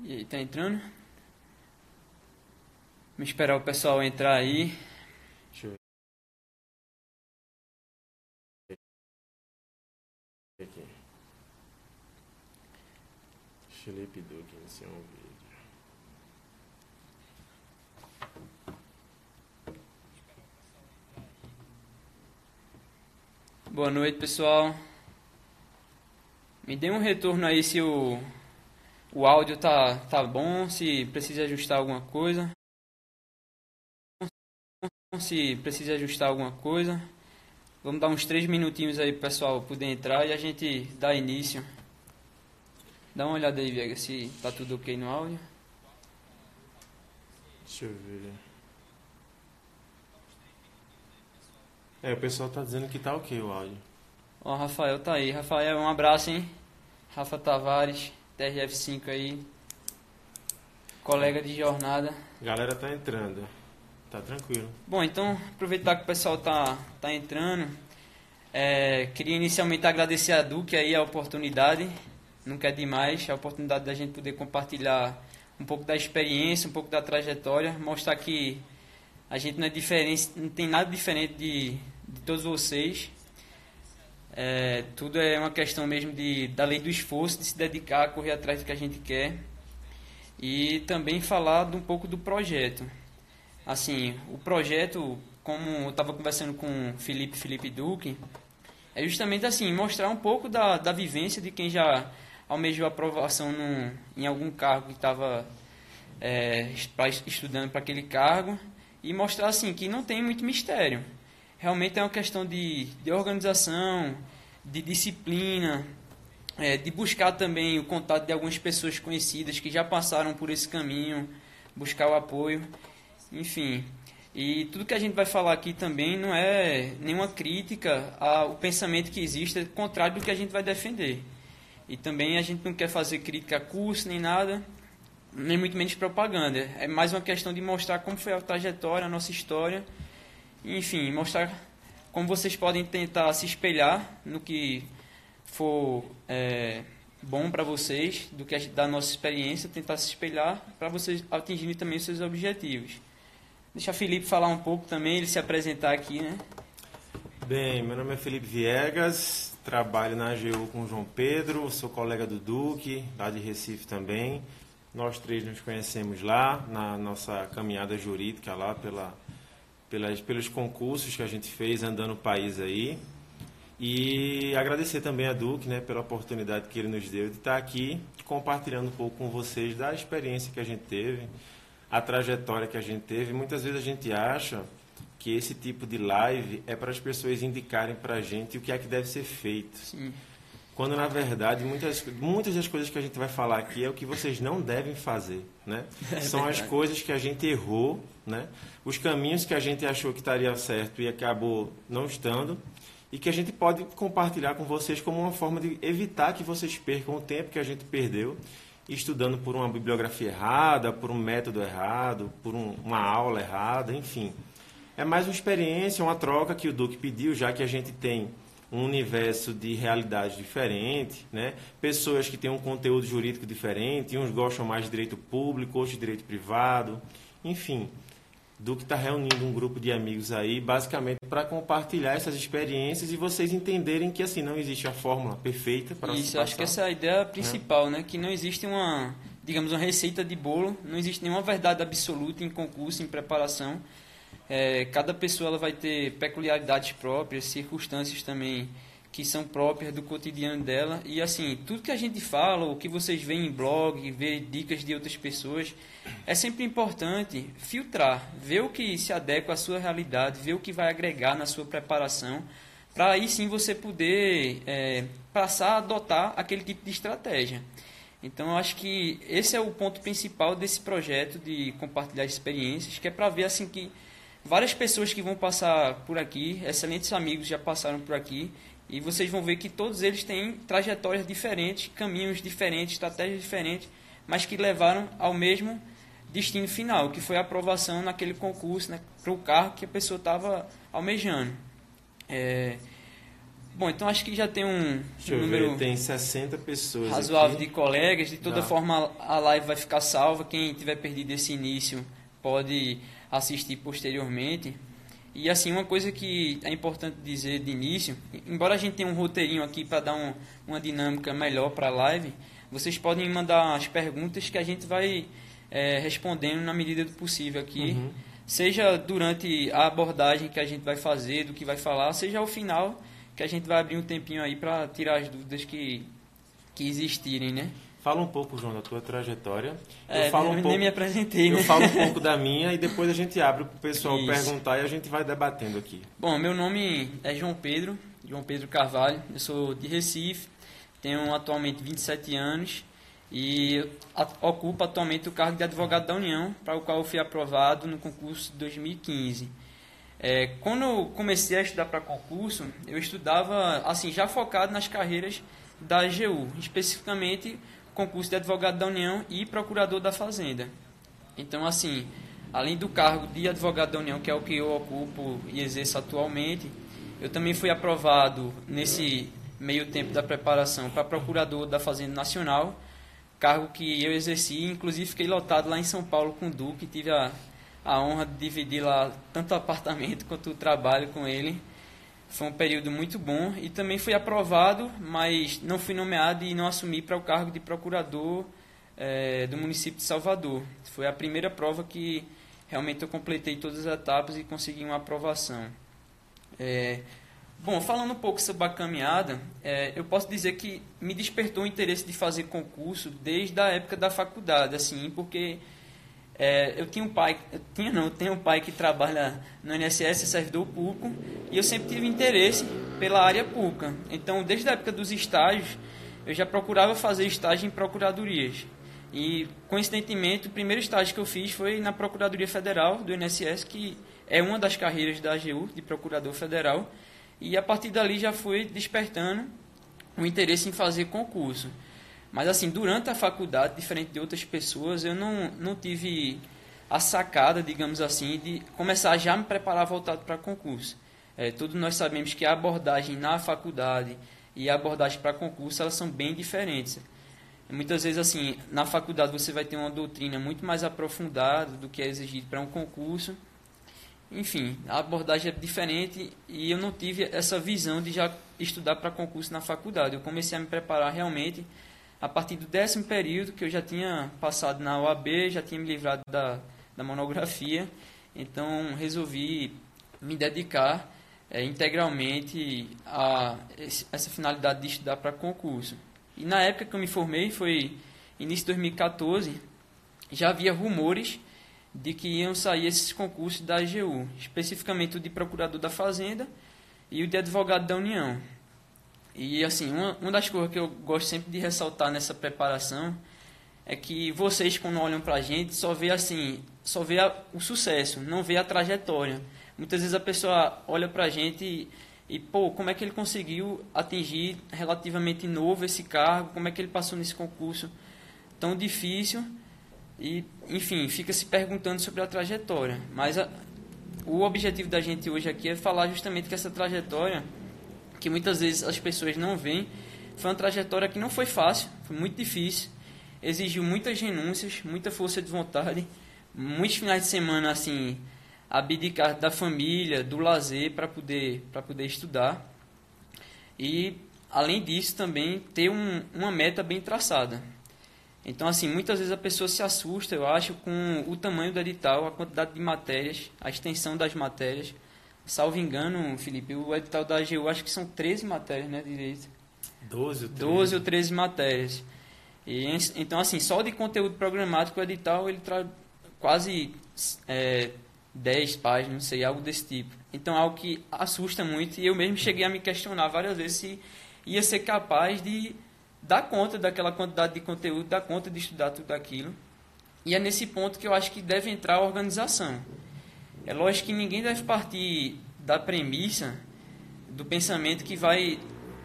E aí, tá entrando? Vamos esperar o pessoal entrar aí. Deixa eu ver aqui. Felipe Duque iniciou um vídeo. Boa noite, pessoal. Me dê um retorno aí se o, o áudio tá, tá bom, se precisa ajustar alguma coisa. Se precisa ajustar alguma coisa. Vamos dar uns três minutinhos aí pessoal poder entrar e a gente dá início. Dá uma olhada aí, Viega, se tá tudo ok no áudio. Deixa eu ver. É, o pessoal tá dizendo que tá ok o áudio. Ó, Rafael tá aí. Rafael, um abraço, hein? Rafa Tavares, TRF5 aí. Colega de jornada. Galera tá entrando. Tá tranquilo. Bom, então, aproveitar que o pessoal tá, tá entrando. É, queria inicialmente agradecer a Duque aí a oportunidade. Nunca é demais a oportunidade da gente poder compartilhar um pouco da experiência, um pouco da trajetória, mostrar que a gente não é diferente, não tem nada diferente de, de todos vocês. É, tudo é uma questão mesmo de, da lei do esforço, de se dedicar, correr atrás do que a gente quer. E também falar um pouco do projeto. Assim, o projeto, como eu estava conversando com Felipe, Felipe Duque, é justamente assim, mostrar um pouco da, da vivência de quem já almejou aprovação num, em algum cargo que estava é, estudando para aquele cargo e mostrar assim que não tem muito mistério. Realmente é uma questão de, de organização, de disciplina, é, de buscar também o contato de algumas pessoas conhecidas que já passaram por esse caminho, buscar o apoio, enfim. E tudo que a gente vai falar aqui também não é nenhuma crítica ao pensamento que existe, é contrário do que a gente vai defender. E também a gente não quer fazer crítica a curso nem nada, nem muito menos propaganda. É mais uma questão de mostrar como foi a trajetória, a nossa história, enfim, mostrar como vocês podem tentar se espelhar no que for é, bom para vocês, do que a da nossa experiência, tentar se espelhar para vocês atingirem também os seus objetivos. Deixa o Felipe falar um pouco também, ele se apresentar aqui, né? Bem, meu nome é Felipe Viegas, trabalho na AGU com o João Pedro, sou colega do Duque, lá de Recife também. Nós três nos conhecemos lá, na nossa caminhada jurídica lá, pela, pelas, pelos concursos que a gente fez andando o país aí. E agradecer também a Duque né, pela oportunidade que ele nos deu de estar aqui compartilhando um pouco com vocês da experiência que a gente teve, a trajetória que a gente teve. Muitas vezes a gente acha que esse tipo de live é para as pessoas indicarem para a gente o que é que deve ser feito. Sim. Quando, na verdade, muitas, muitas das coisas que a gente vai falar aqui é o que vocês não devem fazer, né? São as verdade. coisas que a gente errou, né? Os caminhos que a gente achou que estaria certo e acabou não estando e que a gente pode compartilhar com vocês como uma forma de evitar que vocês percam o tempo que a gente perdeu estudando por uma bibliografia errada, por um método errado, por um- uma aula errada, enfim. É mais uma experiência, uma troca que o Duque pediu, já que a gente tem um universo de realidade diferente, né? pessoas que têm um conteúdo jurídico diferente, uns gostam mais de direito público, outros de direito privado, enfim. Duque está reunindo um grupo de amigos aí, basicamente para compartilhar essas experiências e vocês entenderem que assim não existe a fórmula perfeita para Isso, acho que essa é a ideia principal, né? Que não existe uma, digamos, uma receita de bolo, não existe nenhuma verdade absoluta em concurso, em preparação. É, cada pessoa ela vai ter peculiaridades próprias, circunstâncias também que são próprias do cotidiano dela. E assim, tudo que a gente fala, o que vocês veem em blog, ver dicas de outras pessoas, é sempre importante filtrar, ver o que se adequa à sua realidade, ver o que vai agregar na sua preparação, para aí sim você poder é, passar a adotar aquele tipo de estratégia. Então, acho que esse é o ponto principal desse projeto de compartilhar experiências, que é para ver assim que várias pessoas que vão passar por aqui, excelentes amigos já passaram por aqui, e vocês vão ver que todos eles têm trajetórias diferentes, caminhos diferentes, estratégias diferentes, mas que levaram ao mesmo destino final, que foi a aprovação naquele concurso, né, para o carro que a pessoa estava almejando. É, Bom, então acho que já tem um, um número ver, tem 60 pessoas razoável aqui. de colegas. De toda Tá. forma, a live vai ficar salva. Quem tiver perdido esse início pode assistir posteriormente. E assim, uma coisa que é importante dizer de início, embora a gente tenha um roteirinho aqui para dar um- uma dinâmica melhor para a live, vocês podem mandar as perguntas que a gente vai é, respondendo na medida do possível aqui. Uhum. Seja durante a abordagem que a gente vai fazer, do que vai falar, seja ao final, que a gente vai abrir um tempinho aí para tirar as dúvidas que, que existirem, né? Fala um pouco, João, da tua trajetória. É, eu falo um nem pouco, me apresentei, né? eu falo um pouco da minha e depois a gente abre para o pessoal Isso. perguntar e a gente vai debatendo aqui. Bom, meu nome é João Pedro, João Pedro Carvalho, eu sou de Recife, tenho atualmente 27 anos e ocupo atualmente o cargo de advogado da União, para o qual eu fui aprovado no concurso de 2015. É, quando eu comecei a estudar para concurso, eu estudava assim já focado nas carreiras da AGU, especificamente concurso de advogado da União e procurador da Fazenda. Então, assim, além do cargo de advogado da União, que é o que eu ocupo e exerço atualmente, eu também fui aprovado nesse meio tempo da preparação para procurador da Fazenda Nacional, cargo que eu exerci, inclusive fiquei lotado lá em São Paulo com o Duque, tive a, a honra de dividir lá tanto o apartamento quanto o trabalho com ele. Foi um período muito bom e também fui aprovado, mas não fui nomeado e não assumi para o cargo de procurador eh, do município de Salvador. Foi a primeira prova que realmente eu completei todas as etapas e consegui uma aprovação. É, bom, falando um pouco sobre a caminhada, é, eu posso dizer que me despertou o interesse de fazer concurso desde a época da faculdade, assim, porque é, eu tinha um pai, eu tinha não, eu tenho um pai que trabalha no INSS, servidor público, e eu sempre tive interesse pela área pública. Então, desde a época dos estágios, eu já procurava fazer estágio em procuradorias. E, coincidentemente, o primeiro estágio que eu fiz foi na Procuradoria Federal do INSS, que é uma das carreiras da AGU, de Procurador Federal. E, a partir dali, já foi despertando o interesse em fazer concurso. Mas assim, durante a faculdade, diferente de outras pessoas, eu não, não tive a sacada, digamos assim, de começar já a me preparar voltado para concurso. É, todos nós sabemos que a abordagem na faculdade e a abordagem para concurso, elas são bem diferentes. Muitas vezes, assim, na faculdade você vai ter uma doutrina muito mais aprofundada do que é exigido para um concurso. Enfim, a abordagem é diferente e eu não tive essa visão de já estudar para concurso na faculdade. Eu comecei a me preparar realmente a partir do décimo período, que eu já tinha passado na OAB, já tinha me livrado da, da monografia, então resolvi me dedicar é, integralmente a essa finalidade de estudar para concurso. E na época que eu me formei, foi início de 2014, já havia rumores de que iam sair esses concursos da AGU, especificamente o de procurador da Fazenda e o de advogado da União. E assim, uma, uma das coisas que eu gosto sempre de ressaltar nessa preparação é que vocês quando olham pra gente só vê assim, só vê a, o sucesso, não vê a trajetória. Muitas vezes a pessoa olha pra gente e, e pô, como é que ele conseguiu atingir relativamente novo esse cargo? Como é que ele passou nesse concurso tão difícil? E, enfim, fica se perguntando sobre a trajetória. Mas a, o objetivo da gente hoje aqui é falar justamente que essa trajetória que muitas vezes as pessoas não veem, foi uma trajetória que não foi fácil, foi muito difícil, exigiu muitas renúncias, muita força de vontade, muitos finais de semana assim, abdicar da família, do lazer para poder para poder estudar. E além disso também ter um, uma meta bem traçada. Então assim, muitas vezes a pessoa se assusta, eu acho, com o tamanho do edital, a quantidade de matérias, a extensão das matérias. Salvo engano, Felipe, o edital da AGU acho que são 13 matérias, né, direito? 12 ou 13. 12 ou 13 matérias. E, então, assim, só de conteúdo programático o edital ele traz quase é, 10 páginas, não sei, algo desse tipo. Então, algo que assusta muito e eu mesmo cheguei a me questionar várias vezes se ia ser capaz de dar conta daquela quantidade de conteúdo, dar conta de estudar tudo aquilo. E é nesse ponto que eu acho que deve entrar a organização. É lógico que ninguém deve partir da premissa, do pensamento que vai,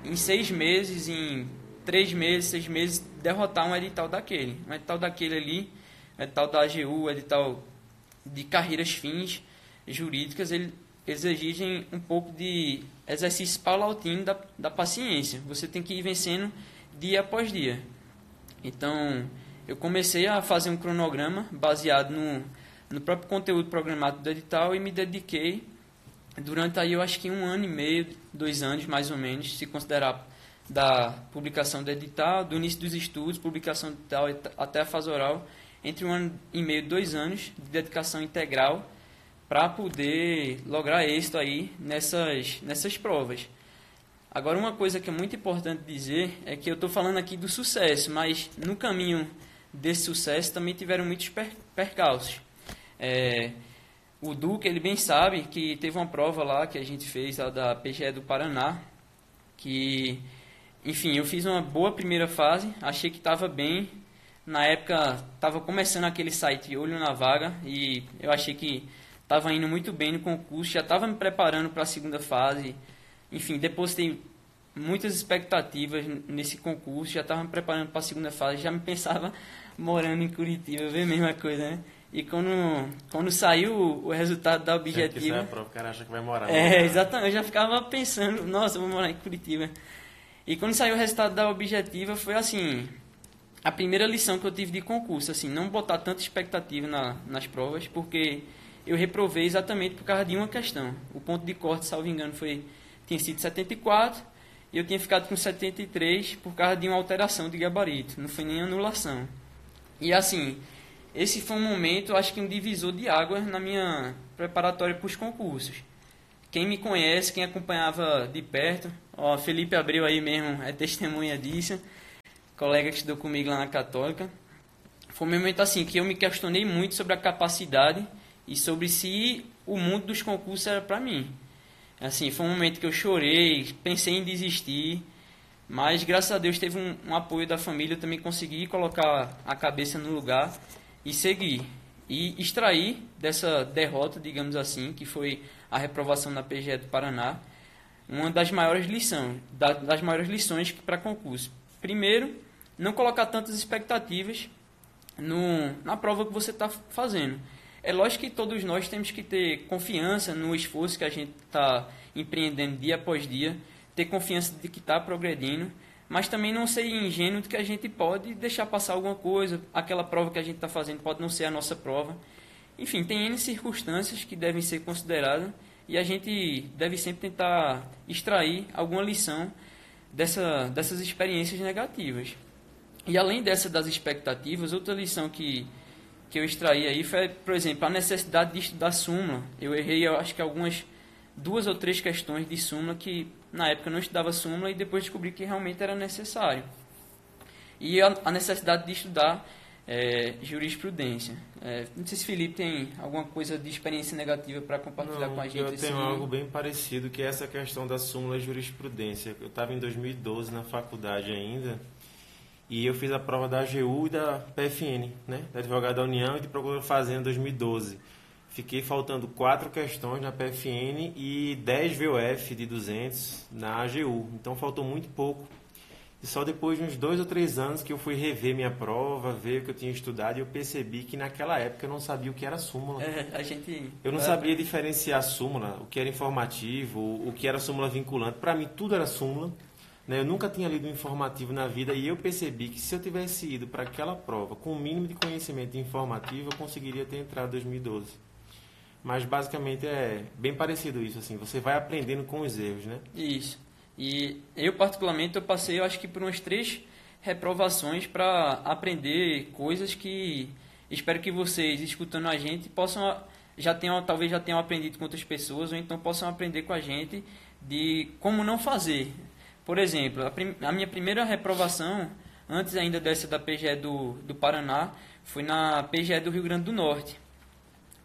em seis meses, em três meses, seis meses, derrotar um edital daquele. Um edital daquele ali, um edital da AGU, um edital de carreiras fins jurídicas, ele exigem um pouco de exercício paulatino da, da paciência. Você tem que ir vencendo dia após dia. Então, eu comecei a fazer um cronograma baseado no, no próprio conteúdo programado do edital e me dediquei durante aí eu acho que um ano e meio, dois anos mais ou menos, se considerar da publicação do edital, do início dos estudos, publicação do edital até a fase oral, entre um ano e meio, dois anos de dedicação integral para poder lograr êxito aí nessas, nessas provas. Agora, uma coisa que é muito importante dizer é que eu estou falando aqui do sucesso, mas no caminho desse sucesso também tiveram muitos per percalços. É, o Duque, ele bem sabe que teve uma prova lá que a gente fez, a da PGE do Paraná, que, enfim, eu fiz uma boa primeira fase, achei que estava bem. Na época, estava começando aquele site Olho na Vaga e eu achei que estava indo muito bem no concurso, já estava me preparando para a segunda fase. Enfim, depositei muitas expectativas nesse concurso, já estava me preparando para a segunda fase, já me pensava morando em Curitiba, ver a mesma coisa, né? E quando, quando saiu o resultado da objetiva. É, prova, o cara acha que vai morar. É, exatamente. Eu já ficava pensando, nossa, vou morar em Curitiba. E quando saiu o resultado da objetiva, foi assim. A primeira lição que eu tive de concurso, assim, não botar tanta expectativa na, nas provas, porque eu reprovei exatamente por causa de uma questão. O ponto de corte, salvo engano, foi tinha sido 74 e eu tinha ficado com 73 por causa de uma alteração de gabarito, não foi nem anulação. E assim, esse foi um momento, acho que um divisor de águas na minha preparatória para os concursos. Quem me conhece, quem acompanhava de perto, ó, Felipe Abreu aí mesmo é testemunha disso, colega que estudou comigo lá na Católica. Foi um momento assim que eu me questionei muito sobre a capacidade e sobre se o mundo dos concursos era para mim. Assim, foi um momento que eu chorei, pensei em desistir, mas graças a Deus teve um, um apoio da família, eu também consegui colocar a cabeça no lugar e seguir. E extrair dessa derrota, digamos assim, que foi a reprovação na PGE do Paraná, uma das maiores lições, das maiores lições para concurso. Primeiro, não colocar tantas expectativas no, na prova que você está fazendo. É lógico que todos nós temos que ter confiança no esforço que a gente está empreendendo dia após dia, ter confiança de que está progredindo, mas também não ser ingênuo de que a gente pode deixar passar alguma coisa, aquela prova que a gente está fazendo pode não ser a nossa prova. Enfim, tem N circunstâncias que devem ser consideradas e a gente deve sempre tentar extrair alguma lição dessa, dessas experiências negativas. E além dessa das expectativas, outra lição que que eu extraí aí foi, por exemplo, a necessidade de estudar súmula. Eu errei, eu acho que algumas duas ou três questões de súmula que na época eu não estudava súmula e depois descobri que realmente era necessário. E a, a necessidade de estudar é, jurisprudência. É, não sei se Felipe tem alguma coisa de experiência negativa para compartilhar não, com a gente. Eu tenho assim. algo bem parecido, que é essa questão da súmula jurisprudência. Eu estava em 2012 na faculdade ainda e eu fiz a prova da AGU e da PFN, né? Da Advogado da União e de Procurador Fazenda em 2012. Fiquei faltando quatro questões na PFN e 10 VOF de 200 na AGU. Então faltou muito pouco. E só depois de uns dois ou três anos que eu fui rever minha prova, ver o que eu tinha estudado, e eu percebi que naquela época eu não sabia o que era súmula. É, a gente... Eu não sabia diferenciar súmula, o que era informativo, o que era súmula vinculante. Para mim, tudo era súmula. Né? Eu nunca tinha lido um informativo na vida e eu percebi que se eu tivesse ido para aquela prova com o mínimo de conhecimento informativo, eu conseguiria ter entrado em 2012. Mas basicamente é bem parecido isso, assim, você vai aprendendo com os erros, né? Isso. E eu particularmente eu passei, eu acho que por umas três reprovações para aprender coisas que espero que vocês escutando a gente possam já tenham talvez já tenham aprendido com outras pessoas ou então possam aprender com a gente de como não fazer por exemplo, a, prim a, minha primeira reprovação, antes ainda dessa da PGE do, do Paraná, foi na PGE do Rio Grande do Norte,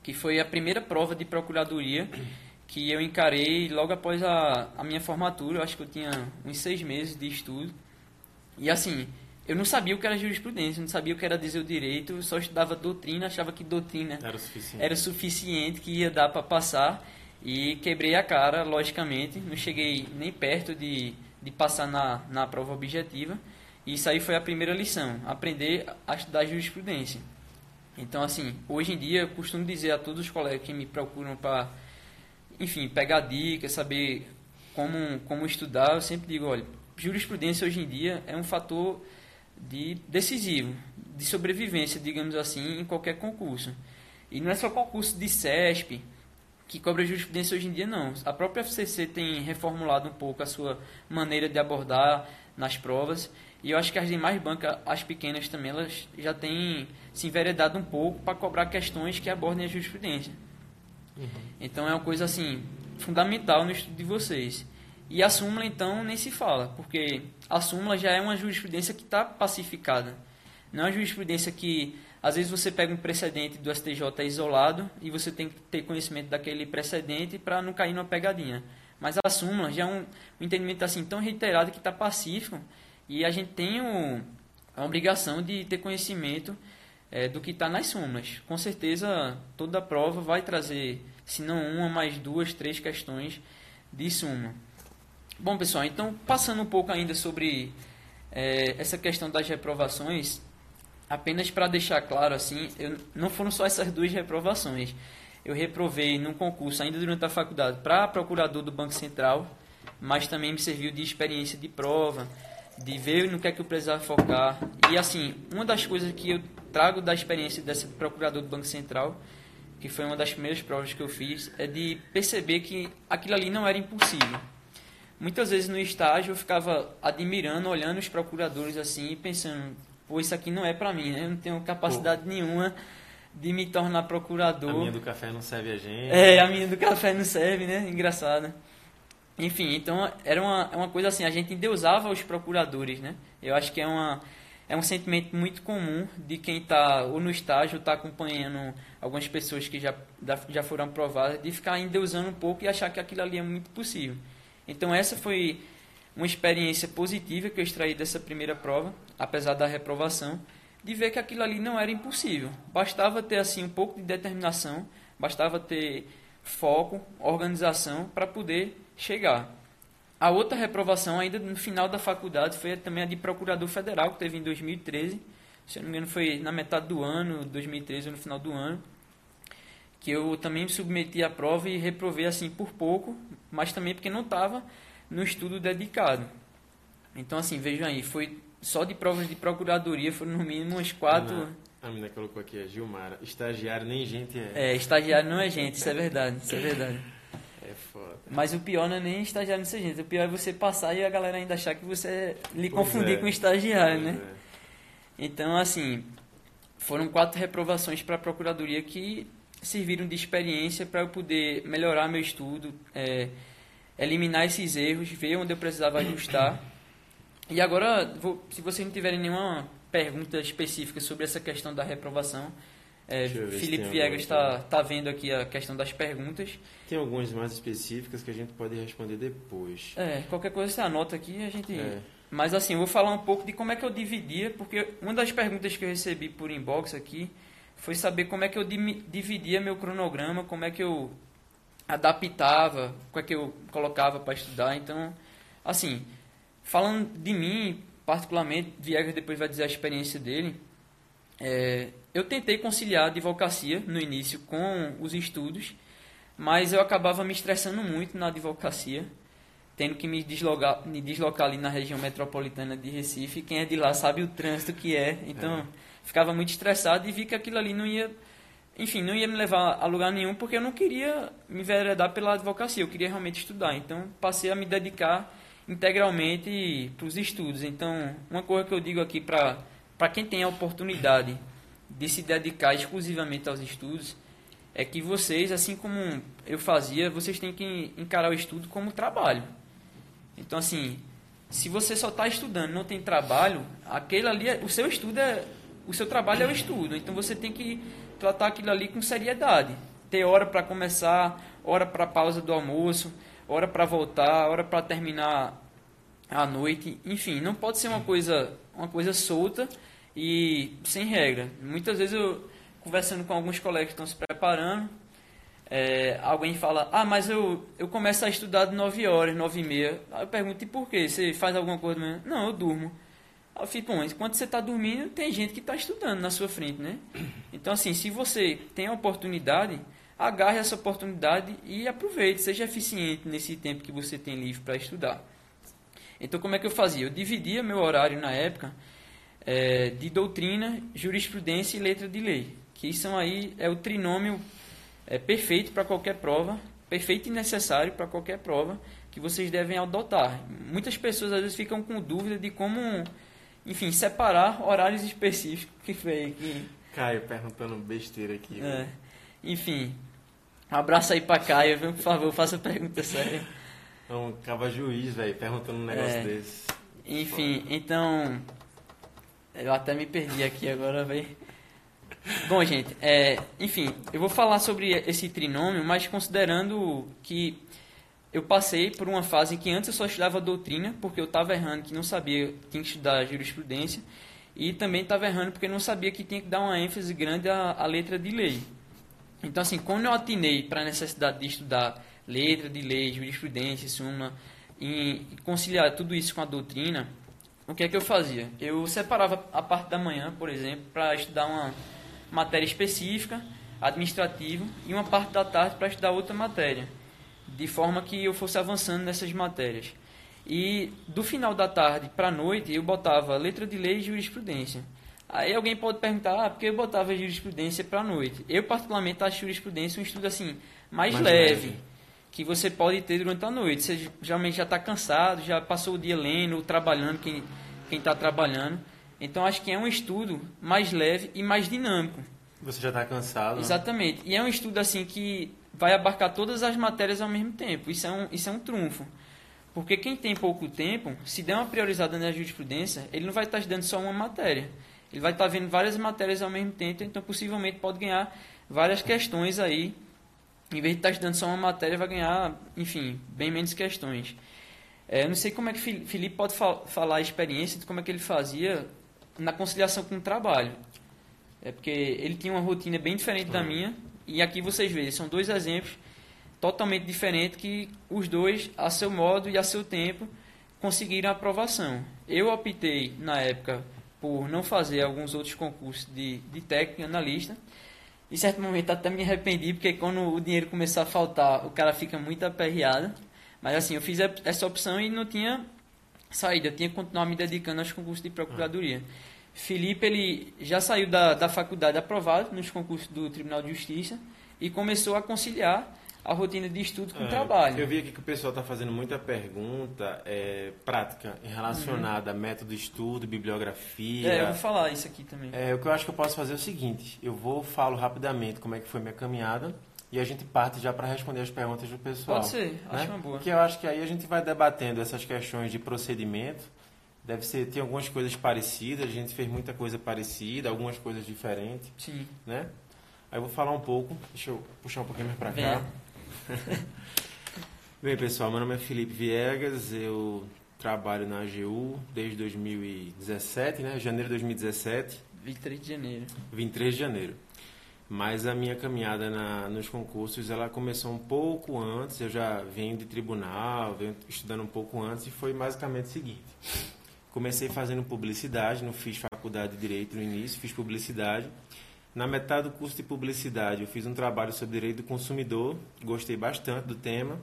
que foi a primeira prova de procuradoria que eu encarei logo após a, a minha formatura. Eu acho que eu tinha uns seis meses de estudo. E assim, eu não sabia o que era jurisprudência, não sabia o que era dizer o direito, eu só estudava doutrina, achava que doutrina era suficiente, era suficiente que ia dar para passar. E quebrei a cara, logicamente, não cheguei nem perto de de passar na, na prova objetiva. E isso aí foi a primeira lição, aprender a estudar jurisprudência. Então, assim, hoje em dia costumo dizer a todos os colegas que me procuram para enfim, pegar dicas, saber como, como estudar, eu sempre digo, olha, jurisprudência hoje em dia é um fator de decisivo, de sobrevivência, digamos assim, em qualquer concurso. E não é só concurso de CESP que cobra jurisprudência hoje em dia, não. A própria FCC tem reformulado um pouco a sua maneira de abordar nas provas. E eu acho que as demais bancas, as pequenas também, elas já têm se enveredado um pouco para cobrar questões que abordem a jurisprudência. Uhum. Então é uma coisa assim fundamental no estudo de vocês. E a súmula, então, nem se fala, porque a súmula já é uma jurisprudência que está pacificada. Não é uma jurisprudência que, às vezes, você pega um precedente do STJ isolado e você tem que ter conhecimento daquele precedente para não cair numa pegadinha. Mas a súmula já é um, um entendimento assim tão reiterado que está pacífico e a gente tem o, a obrigação de ter conhecimento é, do que está nas súmulas. Com certeza, toda prova vai trazer, se não uma, mais duas, três questões de súmula. Bom, pessoal, então passando um pouco ainda sobre é, essa questão das reprovações, apenas para deixar claro assim, eu, não foram só essas duas reprovações. Eu reprovei num concurso ainda durante a faculdade para procurador do Banco Central, mas também me serviu de experiência de prova, de ver no que é que eu precisava focar. E assim, uma das coisas que eu trago da experiência desse procurador do Banco Central, que foi uma das primeiras provas que eu fiz, é de perceber que aquilo ali não era impossível muitas vezes no estágio eu ficava admirando, olhando os procuradores assim e pensando, pô, isso aqui não é para mim, né? Eu não tenho capacidade pô. nenhuma de me tornar procurador. A minha do café não serve a gente. É, a minha do café não serve, né? Engraçado. Enfim, então era uma, é uma coisa assim, a gente endeusava os procuradores, né? Eu acho que é uma é um sentimento muito comum de quem está ou no estágio está acompanhando algumas pessoas que já, já foram aprovadas de ficar endeusando um pouco e achar que aquilo ali é muito possível. Então essa foi uma experiência positiva que eu extraí dessa primeira prova, apesar da reprovação, de ver que aquilo ali não era impossível. Bastava ter assim um pouco de determinação, bastava ter foco, organização para poder chegar. A outra reprovação, ainda no final da faculdade, foi também a de procurador federal, que teve em 2013. Se eu não me engano, foi na metade do ano, 2013, ou no final do ano que eu também me submeti à prova e reprovei assim por pouco, mas também porque não estava no estudo dedicado. Então, assim, vejam aí, foi só de provas de procuradoria, foram no mínimo uns quatro. A menina colocou aqui, a Gilmara. Estagiário nem gente é. É, estagiário não é gente, isso é verdade, isso é verdade. É foda. Mas o pior não é nem estagiário ser gente, o pior é você passar e a galera ainda achar que você lhe pois confundir é. com estagiário, pois né? É. Então, assim, foram quatro reprovações para a procuradoria que serviram de experiência para eu poder melhorar meu estudo, é, eliminar esses erros, ver onde eu precisava ajustar. E agora, vou, se vocês não tiverem nenhuma pergunta específica sobre essa questão da reprovação, é, Felipe Viegas está tá vendo aqui a questão das perguntas. Tem algumas mais específicas que a gente pode responder depois. É, qualquer coisa você anota aqui a gente... É. Mas assim, eu vou falar um pouco de como é que eu dividia, porque uma das perguntas que eu recebi por inbox aqui foi saber como é que eu dividia meu cronograma, como é que eu adaptava, como é que eu colocava para estudar. Então, assim, falando de mim, particularmente, Viegas depois vai dizer a experiência dele, é, eu tentei conciliar a advocacia no início com os estudos, mas eu acabava me estressando muito na advocacia, tendo que me deslocar, me deslocar ali na região metropolitana de Recife. Quem é de lá sabe o trânsito que é, então... É ficava muito estressado e vi que aquilo ali não ia, enfim, não ia me levar a lugar nenhum porque eu não queria me enveredar pela advocacia, eu queria realmente estudar. Então passei a me dedicar integralmente para os estudos. Então, uma coisa que eu digo aqui para para quem tem a oportunidade de se dedicar exclusivamente aos estudos é que vocês, assim como eu fazia, vocês têm que encarar o estudo como trabalho. Então, assim, se você só está estudando, não tem trabalho, aquele ali, é, o seu estudo é o seu trabalho é o estudo. Então você tem que tratar aquilo ali com seriedade. Ter hora para começar, hora para pausa do almoço, hora para voltar, hora para terminar a noite. Enfim, não pode ser uma coisa, uma coisa solta e sem regra. Muitas vezes eu conversando com alguns colegas que estão se preparando, é, alguém fala, ah, mas eu, eu começo a estudar de 9 horas, 9 e meia. Aí eu pergunto, e por quê? Você faz alguma coisa mesmo? Não, eu durmo. Eu fico, bom, enquanto você está dormindo, tem gente que está estudando na sua frente, né? Então, assim, se você tem a oportunidade, agarre essa oportunidade e aproveite, seja eficiente nesse tempo que você tem livre para estudar. Então, como é que eu fazia? Eu dividia meu horário na época é, de doutrina, jurisprudência e letra de lei, que são aí é o trinômio é, perfeito para qualquer prova, perfeito e necessário para qualquer prova que vocês devem adotar. Muitas pessoas às vezes ficam com dúvida de como, enfim, separar horários específicos que foi que Caio perguntando besteira aqui. é, enfim, um abraço aí para Caio, viu? por favor, faça a pergunta séria. É um cava juiz, velho, perguntando um negócio É. desse. Enfim, então. Eu até me perdi aqui agora, velho. Bom, gente, é, enfim, eu vou falar sobre esse trinômio, mas considerando que eu passei por uma fase em que antes eu só estudava doutrina, porque eu estava errando que não sabia que tinha que estudar jurisprudência, e também estava errando porque não sabia que tinha que dar uma ênfase grande à, à letra de lei. Então, assim, quando eu atinei para a necessidade de estudar letra de lei, jurisprudência, súmula, e conciliar tudo isso com a doutrina, o que é que eu fazia? Eu separava a parte da manhã, por exemplo, para estudar uma matéria específica, administrativa, e uma parte da tarde para estudar outra matéria, de forma que eu fosse avançando nessas matérias. E do final da tarde para a noite eu botava letra de lei e jurisprudência. Aí alguém pode perguntar, ah, por que eu botava jurisprudência para a noite? Eu particularmente acho jurisprudência um estudo assim mais, Mais leve, leve. Que você pode ter durante a noite. Você geralmente já está cansado, já passou o dia lendo, ou trabalhando, quem está trabalhando. Então acho que é um estudo mais leve e mais dinâmico. Você já tá cansado. né? Exatamente. E é um estudo assim que vai abarcar todas as matérias ao mesmo tempo. Isso é um, isso é um trunfo. Porque quem tem pouco tempo, se der uma priorizada na jurisprudência, ele não vai estar estudando só uma matéria. Ele vai estar vendo várias matérias ao mesmo tempo, então possivelmente pode ganhar várias questões aí. Em vez de estar estudando só uma matéria, vai ganhar, enfim, bem menos questões. É, eu não sei como é que Felipe pode fa- falar a experiência de como é que ele fazia na conciliação com o trabalho. É porque ele tinha uma rotina bem diferente da minha. E aqui vocês veem, são dois exemplos totalmente diferentes que os dois, a seu modo e a seu tempo, conseguiram a aprovação. Eu optei, na época, por não fazer alguns outros concursos de, de técnico e analista. Em certo momento até me arrependi, porque quando o dinheiro começou a faltar, o cara fica muito aperreado. Mas assim, eu fiz essa opção e não tinha saída. Eu tinha que continuar me dedicando aos concursos de procuradoria. Felipe, ele já saiu da, da faculdade aprovado nos concursos do Tribunal de Justiça e começou a conciliar a rotina de estudo com o É, trabalho. Eu vi aqui que o pessoal está fazendo muita pergunta é, prática relacionada a método de estudo, bibliografia. É, eu vou falar isso aqui também. É, o que eu acho que eu posso fazer é o seguinte: eu vou falo rapidamente como é que foi minha caminhada e a gente parte já para responder as perguntas do pessoal. Pode ser, né? acho uma boa. Porque eu acho que aí a gente vai debatendo essas questões de procedimento. Deve ser, tem algumas coisas parecidas, a gente fez muita coisa parecida, algumas coisas diferentes, Sim. né? Aí eu vou falar um pouco, deixa eu puxar um pouquinho mais para cá. Bem, pessoal, meu nome é Felipe Viegas, eu trabalho na AGU desde 2017, né? Janeiro de 2017, 23 de janeiro. 23 de janeiro. Mas a minha caminhada na, nos concursos, ela começou um pouco antes, eu já venho de tribunal, venho estudando um pouco antes e foi basicamente o seguinte. Comecei fazendo publicidade, não fiz faculdade de Direito no início, fiz publicidade. Na metade do curso de publicidade, eu fiz um trabalho sobre direito do consumidor, gostei bastante do tema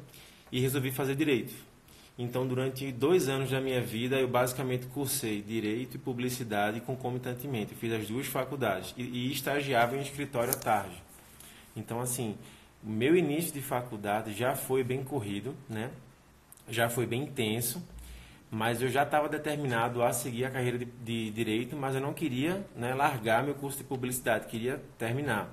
e resolvi fazer direito. Então, durante dois anos da minha vida, eu basicamente cursei direito e publicidade concomitantemente. Eu fiz as duas faculdades e, e estagiava em escritório à tarde. Então, assim, o meu início de faculdade já foi bem corrido, né? Já foi bem intenso, mas eu já estava determinado a seguir a carreira de, de direito, mas eu não queria né, largar meu curso de publicidade, queria terminar.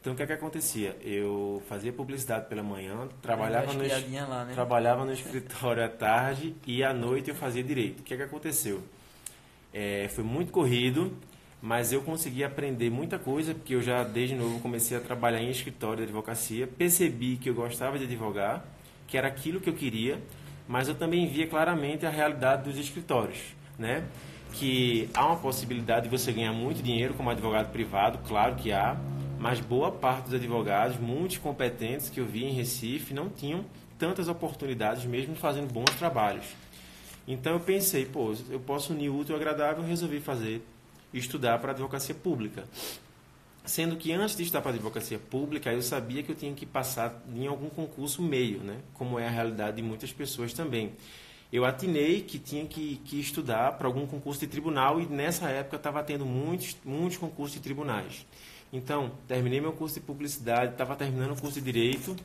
Então, o que é que acontecia? Eu fazia publicidade pela manhã, trabalhava no, lá, né? trabalhava no escritório à tarde e à noite eu fazia direito. O que é que aconteceu? É, foi muito corrido, mas eu consegui aprender muita coisa, porque eu já desde novo comecei a trabalhar em escritório de advocacia, percebi que eu gostava de advogar, que era aquilo que eu queria, mas eu também via claramente a realidade dos escritórios, né? Que há uma possibilidade de você ganhar muito dinheiro como advogado privado, claro que há, mas boa parte dos advogados, muitos competentes que eu vi em Recife, não tinham tantas oportunidades mesmo fazendo bons trabalhos. Então eu pensei, pô, eu posso unir útil ao agradável, resolvi fazer estudar para advocacia pública. Sendo que antes de estudar para a advocacia pública, eu sabia que eu tinha que passar em algum concurso meio, né? como é a realidade de muitas pessoas também. Eu atinei que tinha que, que estudar para algum concurso de tribunal e nessa época estava tendo muitos, muitos concursos de tribunais. Então, terminei meu curso de publicidade, estava terminando o curso de direito,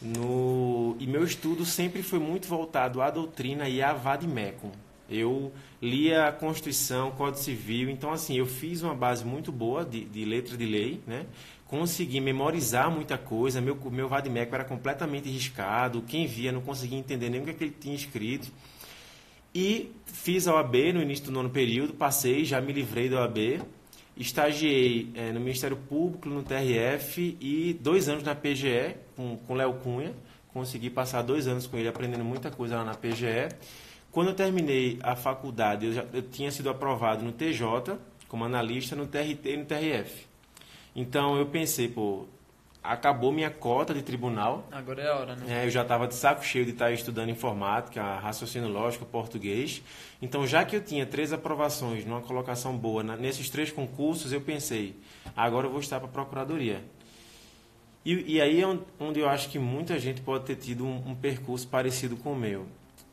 no, e meu estudo sempre foi muito voltado à doutrina e à vademecum. Eu lia a Constituição, Código Civil, então assim, eu fiz uma base muito boa de, de letra de lei, né? consegui memorizar muita coisa, meu, meu vademecum era completamente riscado, quem via não conseguia entender nem o que, é que ele tinha escrito. E fiz a OAB no início do nono período, passei, já me livrei da OAB, estagiei é, no Ministério Público, no TRF e dois anos na PGE com Léo Cunha, consegui passar dois anos com ele aprendendo muita coisa lá na PGE. Quando eu terminei a faculdade, eu, já, eu tinha sido aprovado no TJ, como analista, no TRT e no TRF. Então eu pensei, pô, acabou minha cota de tribunal. Agora é a hora, né? É, eu já estava de saco cheio de estar estudando informática, raciocínio lógico, português. Então, já que eu tinha três aprovações numa colocação boa na, nesses três concursos, eu pensei, agora eu vou estar para a procuradoria. E, e, aí é onde eu acho que muita gente pode ter tido um, um percurso parecido com o meu.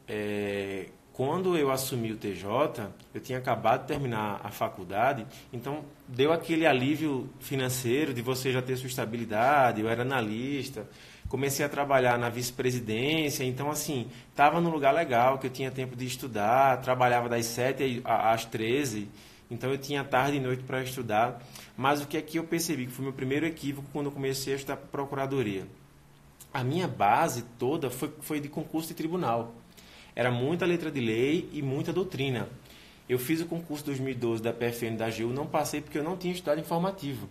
É, quando eu assumi o TJ, eu tinha acabado de terminar a faculdade, então deu aquele alívio financeiro de você já ter sua estabilidade, eu era analista, comecei a trabalhar na vice-presidência, então assim, estava num lugar legal, que eu tinha tempo de estudar, trabalhava das 7 às 13, então eu tinha tarde e noite para estudar. Mas o que é que eu percebi que foi meu primeiro equívoco quando eu comecei a estudar procuradoria? A minha base toda foi, foi de concurso de tribunal. Era muita letra de lei e muita doutrina. Eu fiz o concurso 2012 da PFN da AGU, não passei porque eu não tinha estudado informativo.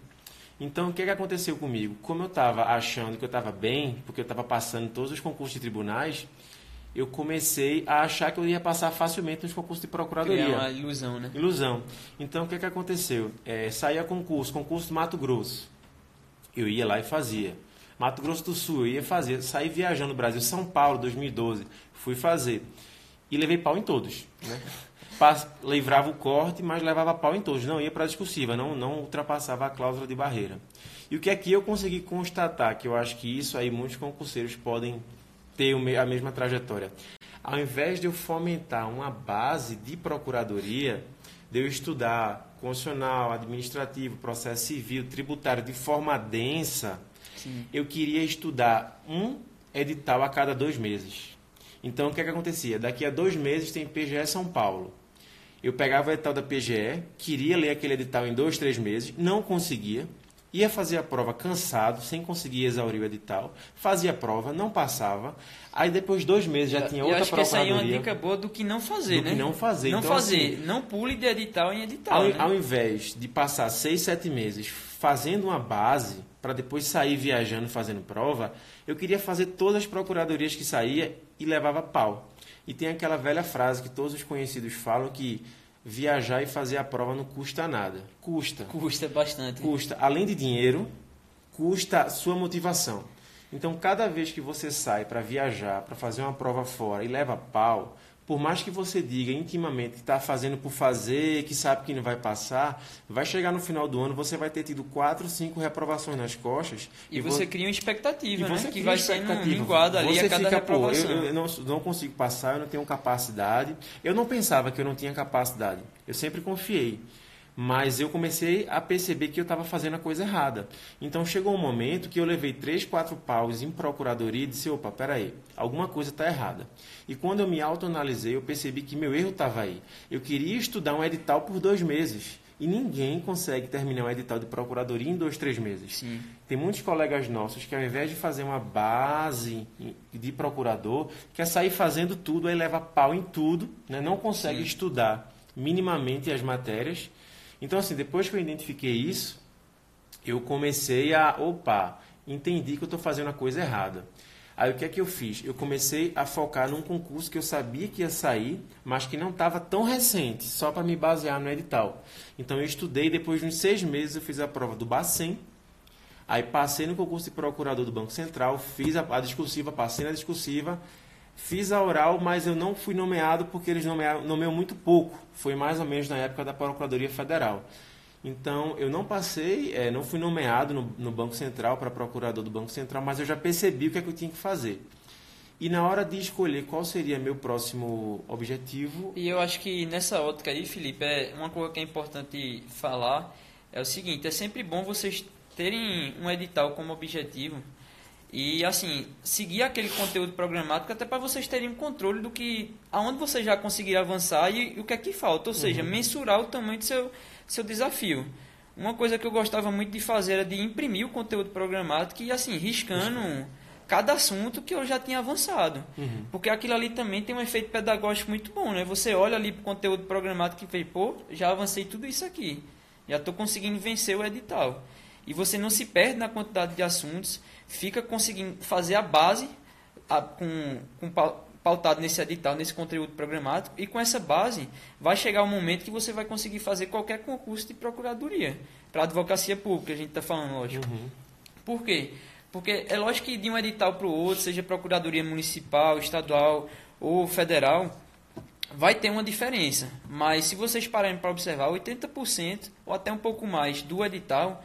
Então, o que, que aconteceu comigo? Como eu estava achando que eu estava bem, porque eu estava passando todos os concursos de tribunais, eu comecei a achar que eu ia passar facilmente nos concursos de procuradoria. É uma ilusão, né? Ilusão. Então, o que, que aconteceu? É, saía concurso, concurso do Mato Grosso. Eu ia lá e fazia. Mato Grosso do Sul, eu ia fazer. Saí viajando no Brasil. São Paulo, 2012. Fui fazer. E levei pau em todos. Né? livrava o corte, mas levava pau em todos. Não ia para a discursiva, não, não ultrapassava a cláusula de barreira. E o que aqui eu consegui constatar, que eu acho que isso aí muitos concurseiros podem ter a mesma trajetória. Ao invés de eu fomentar uma base de procuradoria, de eu estudar constitucional, administrativo, processo civil, tributário de forma densa, Sim. eu queria estudar um edital a cada dois meses. Então, o que, é que acontecia? Daqui a dois meses tem PGE São Paulo. Eu pegava o edital da PGE, queria ler aquele edital em dois, três meses, não conseguia, ia fazer a prova cansado, sem conseguir exaurir o edital, fazia a prova, não passava. Aí depois de dois meses já tinha outra acho procuradoria. Que essa aí é uma dica boa do que não fazer, do né? Que não fazer. Não então, fazer, assim, não pule de edital em edital. Ao, né? ao invés de passar seis, sete meses fazendo uma base para depois sair viajando fazendo prova, eu queria fazer todas as procuradorias que saía e levava pau. E tem aquela velha frase que todos os conhecidos falam que viajar e fazer a prova não custa nada. Custa. Custa bastante. Custa, além de dinheiro, custa sua motivação. Então, cada vez que você sai para viajar, para fazer uma prova fora e leva pau, por mais que você diga intimamente que está fazendo por fazer, que sabe que não vai passar, vai chegar no final do ano, você vai ter tido quatro, cinco reprovações nas costas. E, e você cria uma expectativa, né? que vai ser linguado ali você a cada fica, reprovação. Pô, eu, eu não, não consigo passar, eu não tenho capacidade. Eu não pensava que eu não tinha capacidade. Eu sempre confiei mas eu comecei a perceber que eu estava fazendo a coisa errada. Então chegou um momento que eu levei três, quatro paus em procuradoria e disse: opa, peraí, alguma coisa está errada. E quando eu me autoanalisei, eu percebi que meu erro estava aí. Eu queria estudar um edital por dois meses. E ninguém consegue terminar um edital de procuradoria em dois, três meses. Sim. Tem muitos colegas nossos que, ao invés de fazer uma base de procurador, quer sair fazendo tudo, aí leva pau em tudo, né? não consegue Sim. estudar minimamente as matérias então, assim, depois que eu identifiquei isso, eu comecei a, opa, entendi que eu estou fazendo a coisa errada. Aí o que é que eu fiz? Eu comecei a focar num concurso que eu sabia que ia sair, mas que não estava tão recente, só para me basear no edital. Então eu estudei, depois de uns seis meses eu fiz a prova do Bacen, aí passei no concurso de procurador do Banco Central, fiz a, a discursiva, passei na discursiva, Fiz a oral, mas eu não fui nomeado porque eles nomeiam, nomeiam muito pouco. Foi mais ou menos na época da Procuradoria Federal. Então, eu não passei, é, não fui nomeado no, no Banco Central para procurador do Banco Central, mas eu já percebi o que é que eu tinha que fazer. E na hora de escolher qual seria meu próximo objetivo. E eu acho que nessa ótica aí, Felipe, é uma coisa que é importante falar é o seguinte: é sempre bom vocês terem um edital como objetivo e assim seguir aquele conteúdo programático até para vocês terem um controle do que aonde vocês já conseguiram avançar e, e o que é que falta, ou seja, uhum. mensurar o tamanho do seu seu desafio. Uma coisa que eu gostava muito de fazer era de imprimir o conteúdo programático e assim riscando cada assunto que eu já tinha avançado. Uhum. Porque aquilo ali também tem um efeito pedagógico muito bom, né? Você olha ali para o conteúdo programático e vê, pô, já avancei tudo isso aqui. Já estou conseguindo vencer o edital. E você não se perde na quantidade de assuntos, fica conseguindo fazer a base a, com, com pautado nesse edital, nesse conteúdo programático, e com essa base vai chegar o momento que você vai conseguir fazer qualquer concurso de procuradoria. Para advocacia pública, a gente está falando, lógico. Uhum. Por quê? Porque é lógico que de um edital para o outro, seja procuradoria municipal, estadual ou federal, vai ter uma diferença. Mas se vocês pararem para observar, 80% ou até um pouco mais do edital,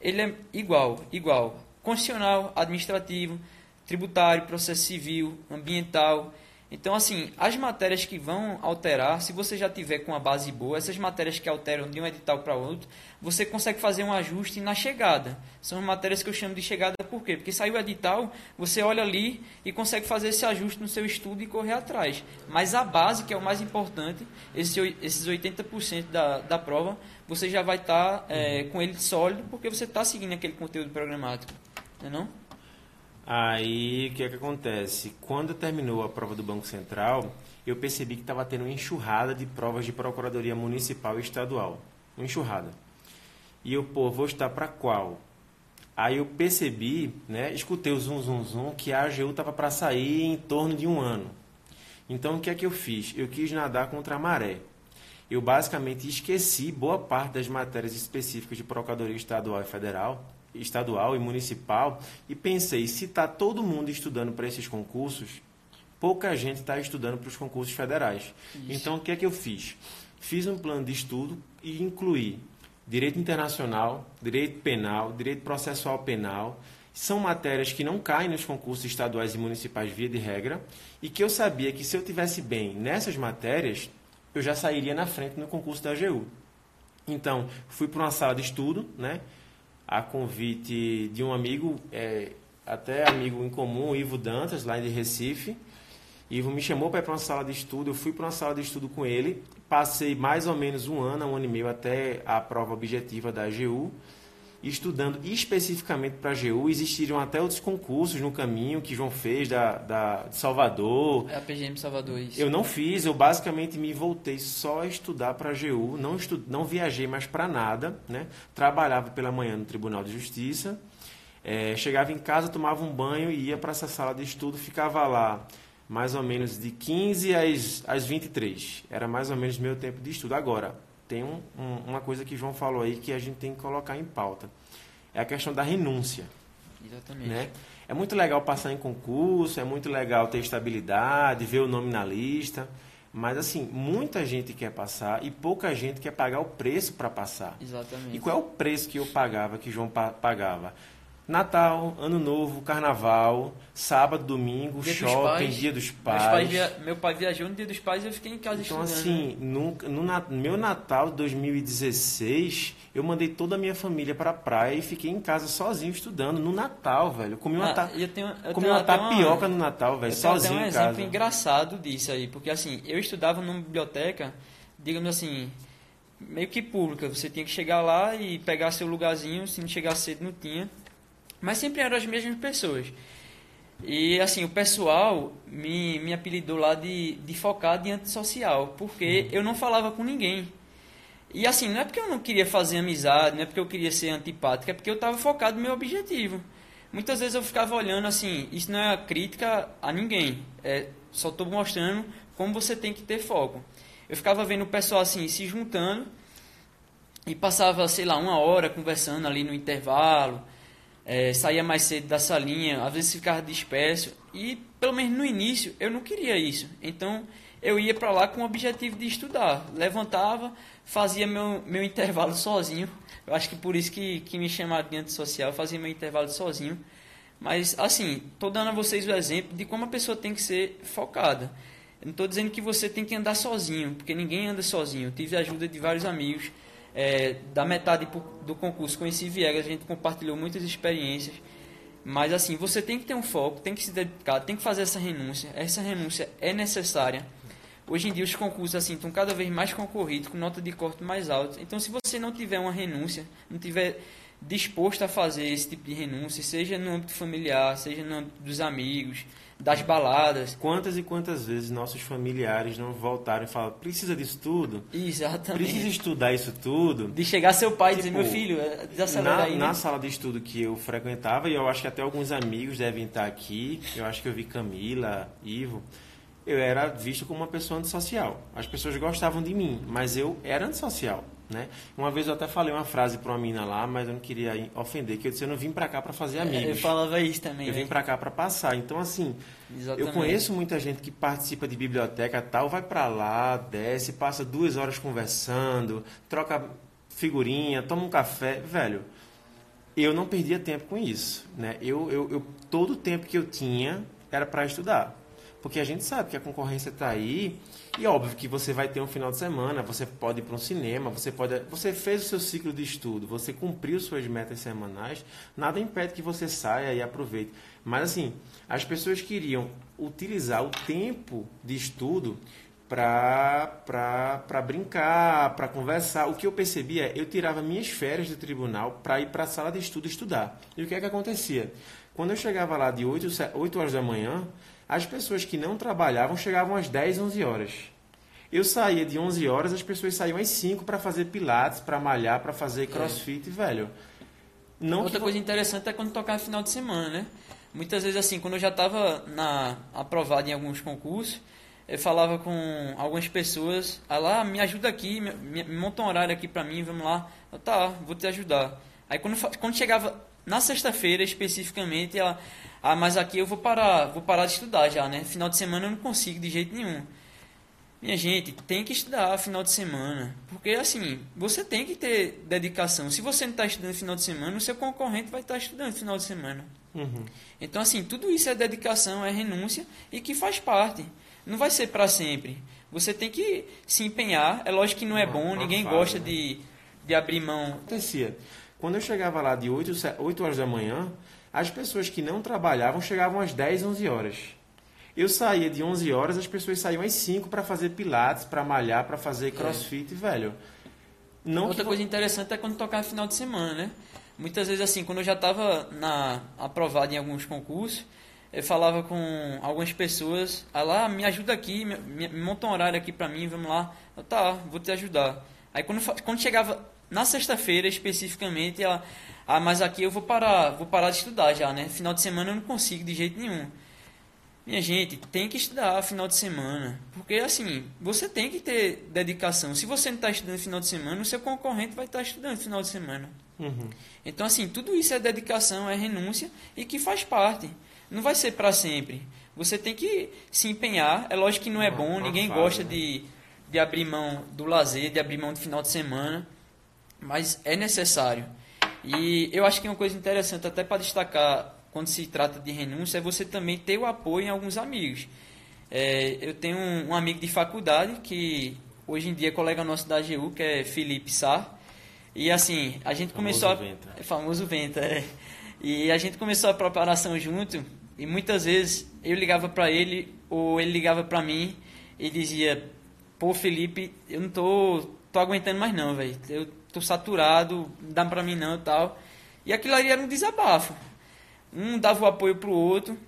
ele é igual, igual. Constitucional, administrativo, tributário, processo civil, ambiental, então, assim, as matérias que vão alterar, se você já tiver com a base boa, essas matérias que alteram de um edital para outro, você consegue fazer um ajuste na chegada. São matérias que eu chamo de chegada por quê? Porque saiu o edital, você olha ali e consegue fazer esse ajuste no seu estudo e correr atrás. Mas a base, que é o mais importante, esse, esses 80% da, da prova, você já vai estar tá, é, com ele sólido, porque você está seguindo aquele conteúdo programático. Não é não? Aí, o que é que acontece? Quando terminou a prova do Banco Central, eu percebi que estava tendo uma enxurrada de provas de Procuradoria Municipal e Estadual. Uma enxurrada. E eu, pô, vou estar para qual? Aí eu percebi, né, escutei o zum, zum, zum, que a AGU estava para sair em torno de um ano. Então, o que é que eu fiz? Eu quis nadar contra a maré. Eu basicamente esqueci boa parte das matérias específicas de Procuradoria Estadual e Federal estadual e municipal e pensei, se está todo mundo estudando para esses concursos, pouca gente está estudando para os concursos federais. Isso. Então, o que é que eu fiz? Fiz um plano de estudo e incluí direito internacional, direito penal, direito processual penal. São matérias que não caem nos concursos estaduais e municipais via de regra e que eu sabia que se eu tivesse bem nessas matérias, eu já sairia na frente no concurso da AGU. Então, fui para uma sala de estudo, né? a convite de um amigo, é, até amigo em comum, Ivo Dantas, lá de Recife. Ivo me chamou para ir para uma sala de estudo, eu fui para uma sala de estudo com ele, passei mais ou menos um ano, um ano e meio até a prova objetiva da AGU estudando especificamente para a AGU. Existiram até outros concursos no caminho que João fez da, da, de Salvador. É a PGM Salvador, isso. Eu não fiz, eu basicamente me voltei só a estudar para a AGU, não, estu, não viajei mais para nada. Né? Trabalhava pela manhã no Tribunal de Justiça. É, chegava em casa, tomava um banho e ia para essa sala de estudo, ficava lá mais ou menos de 15 às, às 23. Era mais ou menos meu tempo de estudo. Agora, tem um, um, uma coisa que João falou aí que a gente tem que colocar em pauta. É a questão da renúncia. Exatamente. Né? É muito legal passar em concurso, é muito legal ter estabilidade, ver o nome na lista. Mas, assim, muita gente quer passar e pouca gente quer pagar o preço para passar. Exatamente. E qual é o preço que eu pagava, que João pagava? Natal, Ano Novo, Carnaval, sábado, domingo, dia shopping, dia dos pais. via... Meu pai viajou no dia dos pais e eu fiquei em casa então, estudando. Então, assim, no, no, meu Natal de 2016, eu mandei toda a minha família para a praia e fiquei em casa sozinho estudando. No Natal, velho. Eu comi uma, ah, ta... eu tenho, eu comi uma tapioca uma... no Natal, velho, sozinho em casa. um exemplo engraçado disso aí, porque assim, eu estudava numa biblioteca, digamos assim, meio que pública. Você tinha que chegar lá e pegar seu lugarzinho, se não chegar cedo não tinha. Mas sempre eram as mesmas pessoas. E assim, o pessoal me, me apelidou lá de, de focado e antissocial, porque uhum. eu não falava com ninguém. E assim, não é porque eu não queria fazer amizade, não é porque eu queria ser antipático, é porque eu estava focado no meu objetivo. Muitas vezes eu ficava olhando assim, isso não é crítica a ninguém, é, só estou mostrando como você tem que ter foco. Eu ficava vendo o pessoal assim, se juntando, e passava, sei lá, uma hora conversando ali no intervalo, é, saía mais cedo da salinha, às vezes ficava disperso. E, pelo menos no início, eu não queria isso. Então, eu ia para lá com o objetivo de estudar. Levantava, fazia meu, meu intervalo sozinho. Eu acho que por isso que, que me chamaram de antissocial, fazia meu intervalo sozinho. Mas, assim, estou dando a vocês o exemplo de como a pessoa tem que ser focada. Eu não estou dizendo que você tem que andar sozinho, porque ninguém anda sozinho. Eu tive a ajuda de vários amigos. É, da metade do concurso conheci Viegas, a gente compartilhou muitas experiências. Mas assim, você tem que ter um foco, tem que se dedicar, tem que fazer essa renúncia. Essa renúncia é necessária. Hoje em dia os concursos assim estão cada vez mais concorridos, com nota de corte mais alta. Então se você não tiver uma renúncia, não tiver disposto a fazer esse tipo de renúncia, seja no âmbito familiar, seja no âmbito dos amigos, das baladas. Quantas e quantas vezes nossos familiares não voltaram e falaram, precisa disso tudo? Exatamente. Precisa estudar isso tudo? De chegar seu pai tipo, e dizer, meu tipo, filho, desacelera na, aí. Né? Na sala de estudo que eu frequentava, e eu acho que até alguns amigos devem estar aqui, eu acho que eu vi Camila, Ivo, eu era visto como uma pessoa antissocial. As pessoas gostavam de mim, mas eu era antissocial. Né? Uma vez eu até falei uma frase para uma mina lá, mas eu não queria ofender, que eu disse, eu não vim para cá para fazer amigos. É, eu falava isso também. Eu vim né? para cá para passar. Então, assim, Exatamente. eu conheço muita gente que participa de biblioteca tal, vai para lá, desce, passa duas horas conversando, troca figurinha, toma um café. Velho, eu não perdia tempo com isso. Né? Eu, eu, eu todo o tempo que eu tinha era para estudar. Porque a gente sabe que a concorrência está aí e óbvio que você vai ter um final de semana, você pode ir para um cinema, você pode. Você fez o seu ciclo de estudo, você cumpriu suas metas semanais, nada impede que você saia e aproveite. Mas assim, as pessoas queriam utilizar o tempo de estudo para brincar, para conversar. O que eu percebia é eu tirava minhas férias do tribunal para ir para a sala de estudo estudar. E o que é que acontecia? Quando eu chegava lá de 8, 8 horas da manhã, as pessoas que não trabalhavam chegavam às 10, 11 horas. Eu saía de 11 horas, as pessoas saíam às 5 para fazer pilates, para malhar, para fazer é. crossfit, é. velho. Não Outra que... coisa interessante é quando tocava final de semana, né? Muitas vezes assim, quando eu já estava na aprovado em alguns concursos, eu falava com algumas pessoas, ah lá, me ajuda aqui, me, me monta um horário aqui para mim, vamos lá. Eu, tá, vou te ajudar. Aí quando, quando chegava na sexta-feira especificamente, ela, ah, mas aqui eu vou parar, vou parar de estudar já, né? Final de semana eu não consigo de jeito nenhum. Minha gente, tem que estudar final de semana. Porque assim, você tem que ter dedicação. Se você não está estudando final de semana, o seu concorrente vai estar tá estudando final de semana. Uhum. Então, assim, tudo isso é dedicação, é renúncia e que faz parte. Não vai ser para sempre. Você tem que se empenhar. É lógico que não é bom, ninguém gosta né? de, de abrir mão. Acontecia. Quando eu chegava lá de 8, 8 horas da manhã, as pessoas que não trabalhavam chegavam às 10, 11 horas. Eu saía de 11 horas, as pessoas saíam às 5 para fazer pilates, para malhar, para fazer crossfit, é. velho. Não Outra que... coisa interessante é quando tocava final de semana, né? Muitas vezes assim, quando eu já estava na aprovado em alguns concursos, eu falava com algumas pessoas, ah lá, me ajuda aqui, me, me monta um horário aqui para mim, vamos lá. Eu, tá, vou te ajudar. Aí quando, quando chegava na sexta-feira especificamente, ela, ah, mas aqui eu vou parar, vou parar de estudar já, né? Final de semana eu não consigo de jeito nenhum. Minha gente, tem que estudar final de semana. Porque, assim, você tem que ter dedicação. Se você não está estudando final de semana, o seu concorrente vai estar tá estudando final de semana. Uhum. Então, assim, tudo isso é dedicação, é renúncia e que faz parte. Não vai ser para sempre. Você tem que se empenhar. É lógico que não é bom, ninguém gosta né? de, de abrir mão do lazer, de abrir mão do final de semana. Mas é necessário. E eu acho que uma coisa interessante, até para destacar quando se trata de renúncia, é você também ter o apoio em alguns amigos. É, eu tenho um, um, amigo de faculdade que hoje em dia é colega nosso da AGU, que é Felipe Sá. E assim, a gente famoso começou a. Venta. É famoso Venta, é. E a gente começou a preparação junto, e muitas vezes eu ligava para ele, ou ele ligava para mim, e dizia: Pô, Felipe, eu não tô, tô aguentando mais não, velho. Eu tô saturado, não dá pra mim não e tal. E aquilo ali era um desabafo. Um dava o apoio pro outro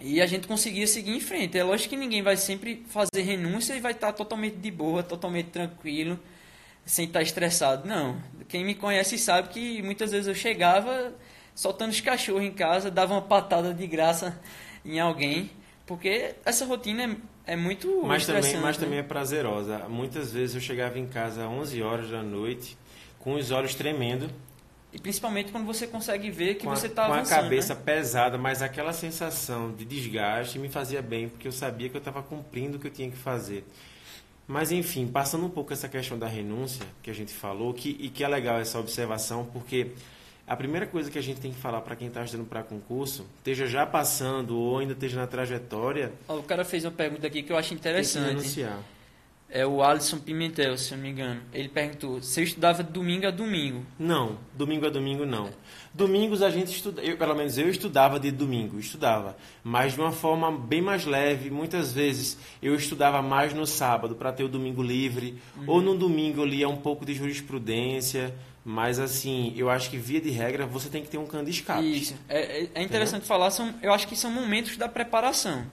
e a gente conseguia seguir em frente. É lógico que ninguém vai sempre fazer renúncia e vai estar totalmente de boa, totalmente tranquilo, sem estar estressado. Não. Quem me conhece sabe que muitas vezes eu chegava soltando os cachorros em casa, dava uma patada de graça em alguém, porque essa rotina é, é muito mas também mas né? também é prazerosa muitas vezes eu chegava em casa às 11 horas da noite com os olhos tremendo, E principalmente quando você consegue ver que com você está Com avançando. a cabeça né? pesada, mas aquela sensação de desgaste me fazia bem, porque eu sabia que eu estava cumprindo o que eu tinha que fazer. Mas, enfim, passando um pouco essa questão da renúncia que a gente falou, que, e que é legal essa observação, porque a primeira coisa que a gente tem que falar para quem está estudando para concurso, esteja já passando ou ainda esteja na trajetória, Ó, O cara fez uma pergunta aqui que eu acho tem que interessante. renunciar. É o Alisson Pimentel, se eu não me engano. Ele perguntou se eu estudava de domingo a domingo. Não, domingo a domingo não. Domingos a gente estuda, eu, pelo menos eu estudava de domingo, estudava, mas de uma forma bem mais leve. Muitas vezes eu estudava mais no sábado para ter o domingo livre, ou no domingo eu lia um pouco de jurisprudência, mas assim, eu acho que via de regra você tem que ter um cano de escape. Isso. É, é- é interessante falar, são, eu acho que são momentos da preparação.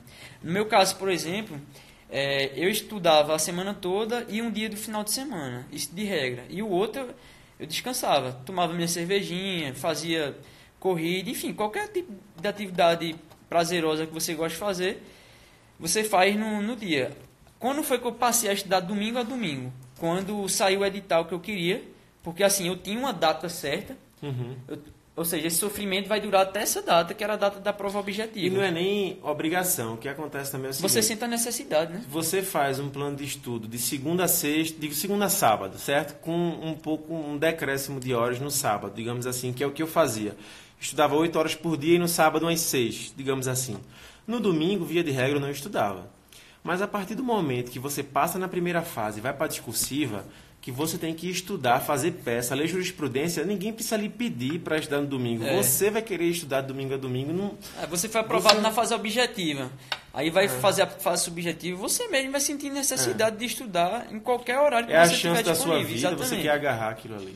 No meu caso, por exemplo, é, eu estudava a semana toda e um dia do final de semana, isso de regra. E o outro eu, descansava, tomava minha cervejinha, fazia corrida, enfim, qualquer tipo de atividade prazerosa que você gosta de fazer, você faz no, no dia. Quando foi que eu passei a estudar domingo a domingo? Quando saiu o edital que eu queria, porque assim, eu tinha uma data certa, Uhum. eu- ou seja, esse sofrimento vai durar até essa data, que era a data da prova E objetiva. não é nem obrigação, o que acontece também é o seguinte, Você sente a necessidade, né? Você faz um plano de estudo de segunda a sexta, de segunda a sábado, certo? Com um pouco um decréscimo de horas no sábado, digamos assim, que é o que eu fazia. Estudava oito horas por dia e no sábado umas seis, digamos assim. No domingo, via de regra, eu não estudava. Mas a partir do momento que você passa na primeira fase e vai para a discursiva, que você tem que estudar, fazer peça, ler jurisprudência, ninguém precisa lhe pedir para estudar no domingo. É. Você vai querer estudar domingo a domingo, não, Aí você foi aprovado Você- na fase objetiva. Aí vai fazer a fase subjetiva, você mesmo vai sentir necessidade de estudar em qualquer horário que é a você chance tiver da sua disponível. vida, você Exatamente. quer agarrar aquilo ali.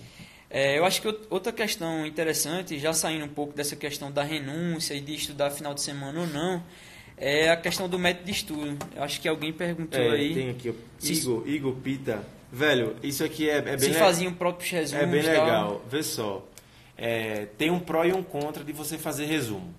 É, eu acho que out- outra questão interessante, já saindo um pouco dessa questão da renúncia e de estudar final de semana ou não, é a questão do método de estudo. Eu acho que alguém perguntou É, aí tem aqui, Igor, Igor Pita. Velho, isso aqui é, é bem, se le- faziam próprios resumos. é bem legal. Vê só. É, tem um pró e um contra de você fazer resumo.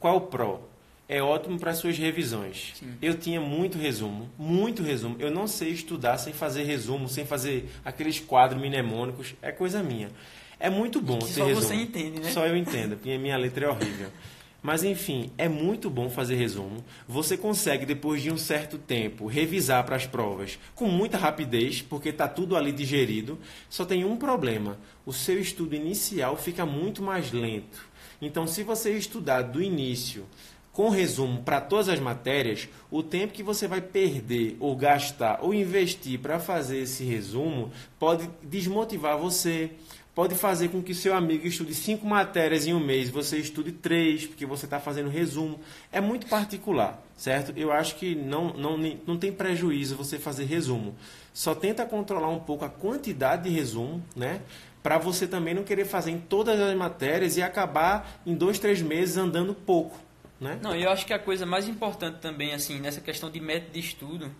Qual o pró? É ótimo para suas revisões. Sim. Eu tinha muito resumo, muito resumo. Eu não sei estudar sem fazer resumo, sem fazer aqueles quadros mnemônicos. É coisa minha. É muito bom ter só resumo. você entende, né? Só eu entendo, porque minha letra é horrível. Mas enfim, é muito bom fazer resumo. Você consegue, depois de um certo tempo, revisar para as provas com muita rapidez, porque está tudo ali digerido. Só tem um problema: o seu estudo inicial fica muito mais lento. Então, se você estudar do início com resumo para todas as matérias, o tempo que você vai perder ou gastar ou investir para fazer esse resumo pode desmotivar você, pode fazer com que seu amigo estude cinco matérias em um mês, você estude três, porque você está fazendo resumo. É muito particular, certo? Eu acho que não, não, não tem prejuízo você fazer resumo. Só tenta controlar um pouco a quantidade de resumo, né? Para você também não querer fazer em todas as matérias e acabar em dois, três meses andando pouco. Né? Não, eu acho que a coisa mais importante também, assim, nessa questão de método de estudo,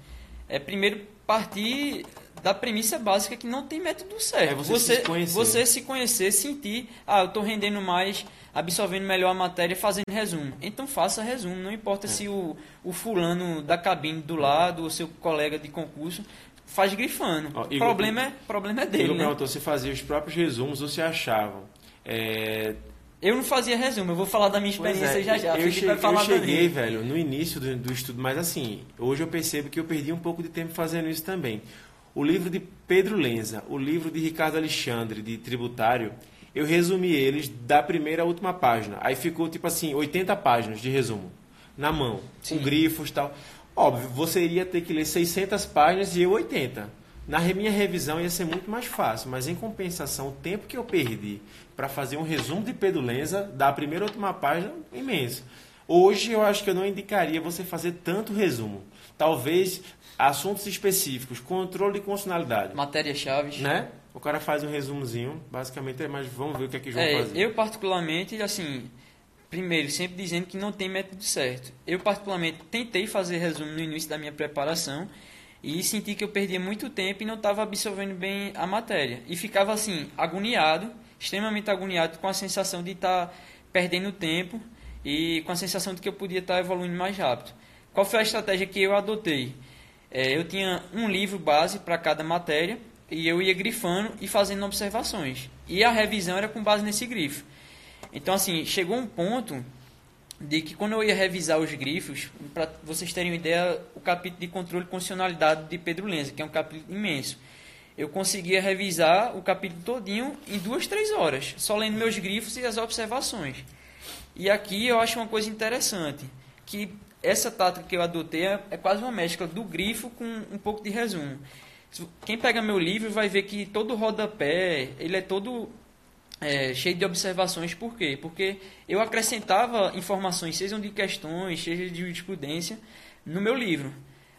é primeiro partir da premissa básica que não tem método certo. É você se conhecer. você se conhecer, sentir, ah, eu estou rendendo mais, absorvendo melhor a matéria, fazendo resumo. Então faça resumo, não É. importa se o, o fulano da cabine do lado, ou seu colega de concurso, faz grifando. Ó, o Igor, problema é, problema é dele, Ele né? perguntou se fazia os próprios resumos ou se achavam. É, Eu não fazia resumo, eu vou falar da minha pois experiência é, já já. Eu, falar eu cheguei, velho, no início do, do estudo, mas assim, hoje eu percebo que eu perdi um pouco de tempo fazendo isso também. O livro de Pedro Lenza, o livro de Ricardo Alexandre, de tributário, eu resumi eles da primeira à última página. Aí ficou tipo assim, 80 páginas de resumo, na mão, Sim. com grifos e tal. Óbvio, você iria ter que ler 600 páginas e eu 80. Na minha revisão ia ser muito mais fácil, mas em compensação, o tempo que eu perdi para fazer um resumo de Pedro Lenza, da primeira à última página, imenso. Hoje eu acho que eu não indicaria você fazer tanto resumo. Talvez assuntos específicos, controle de constitucionalidade, Matérias-chave. né? O cara faz um resumozinho, basicamente é, mas vamos ver o que é que João É, fazer. eu particularmente, assim, primeiro, sempre dizendo que não tem método certo. Eu particularmente tentei fazer resumo no início da minha preparação e senti que eu perdia muito tempo e não estava absorvendo bem a matéria. E ficava assim, agoniado, extremamente agoniado com a sensação de estar perdendo tempo e com a sensação de que eu podia estar evoluindo mais rápido. Qual foi a estratégia que eu adotei? É, eu tinha um livro base para cada matéria e eu ia grifando e fazendo observações. E a revisão era com base nesse grifo. Então, assim, chegou um ponto de que quando eu ia revisar os grifos, para vocês terem uma ideia, o capítulo de controle de constitucionalidade de Pedro Lenza, que é um capítulo imenso, eu conseguia revisar o capítulo todinho em duas, três horas, só lendo meus grifos e as observações. E aqui eu acho uma coisa interessante, que essa tática que eu adotei é, é quase uma mescla do grifo com um pouco de resumo. Quem pega meu livro vai ver que todo rodapé, ele é todo é, cheio de observações. Por quê? Porque eu acrescentava informações, sejam de questões, seja de jurisprudência, no meu livro.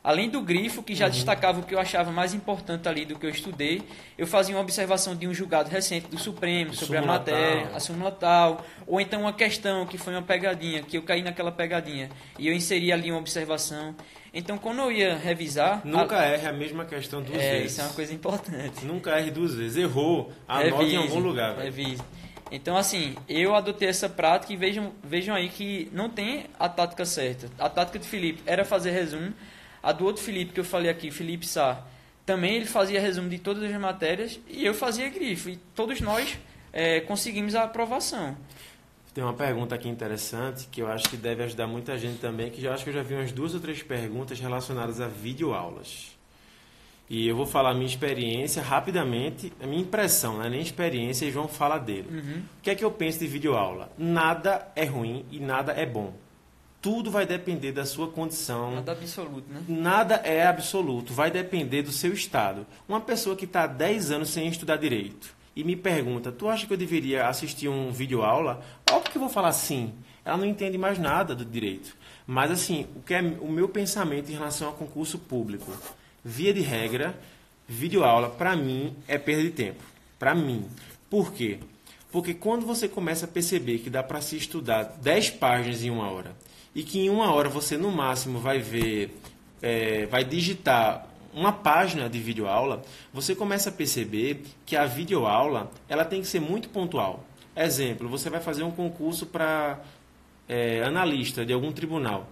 Além do grifo, que já uhum. destacava o que eu achava mais importante ali do que eu estudei, eu fazia uma observação de um julgado recente do Supremo sobre a matéria, tal. a súmula tal, ou então uma questão que foi uma pegadinha, que eu caí naquela pegadinha, e eu inseri ali uma observação. Então, quando eu ia revisar... Nunca a... erre a mesma questão duas é, vezes. Isso é uma coisa importante. Nunca erre duas vezes. Errou, anota revise, em algum lugar. Revise. Então, assim, eu adotei essa prática e vejam, vejam aí que não tem a tática certa. A tática de Felipe era fazer resumo, a do outro Felipe que eu falei aqui, Felipe Sá, também ele fazia resumo de todas as matérias e eu fazia grifo. E todos nós é, conseguimos a aprovação. Tem uma pergunta aqui interessante que eu acho que deve ajudar muita gente também, que já acho que eu já vi umas duas ou três perguntas relacionadas a videoaulas. E eu vou falar a minha experiência rapidamente, a minha impressão, né? nem experiência, e João fala dele. Uhum. O que é que eu penso de videoaula? Nada é ruim e nada é bom tudo vai depender da sua condição. Nada absoluto, né? Nada é absoluto, vai depender do seu estado. Uma pessoa que está há 10 anos sem estudar direito e me pergunta: Tu acha que eu deveria assistir um vídeo aula? Óbvio que eu vou falar sim. Ela não entende mais nada do direito. Mas, assim, o que é o meu pensamento em relação ao concurso público? Via de regra, vídeo aula, para mim, é perda de tempo. Para mim. Por quê? Porque quando você começa a perceber que dá para se estudar 10 páginas em uma hora, e que em uma hora você no máximo vai ver, é, vai digitar uma página de videoaula, você começa a perceber que a videoaula ela tem que ser muito pontual. Exemplo, você vai fazer um concurso para é, analista de algum tribunal.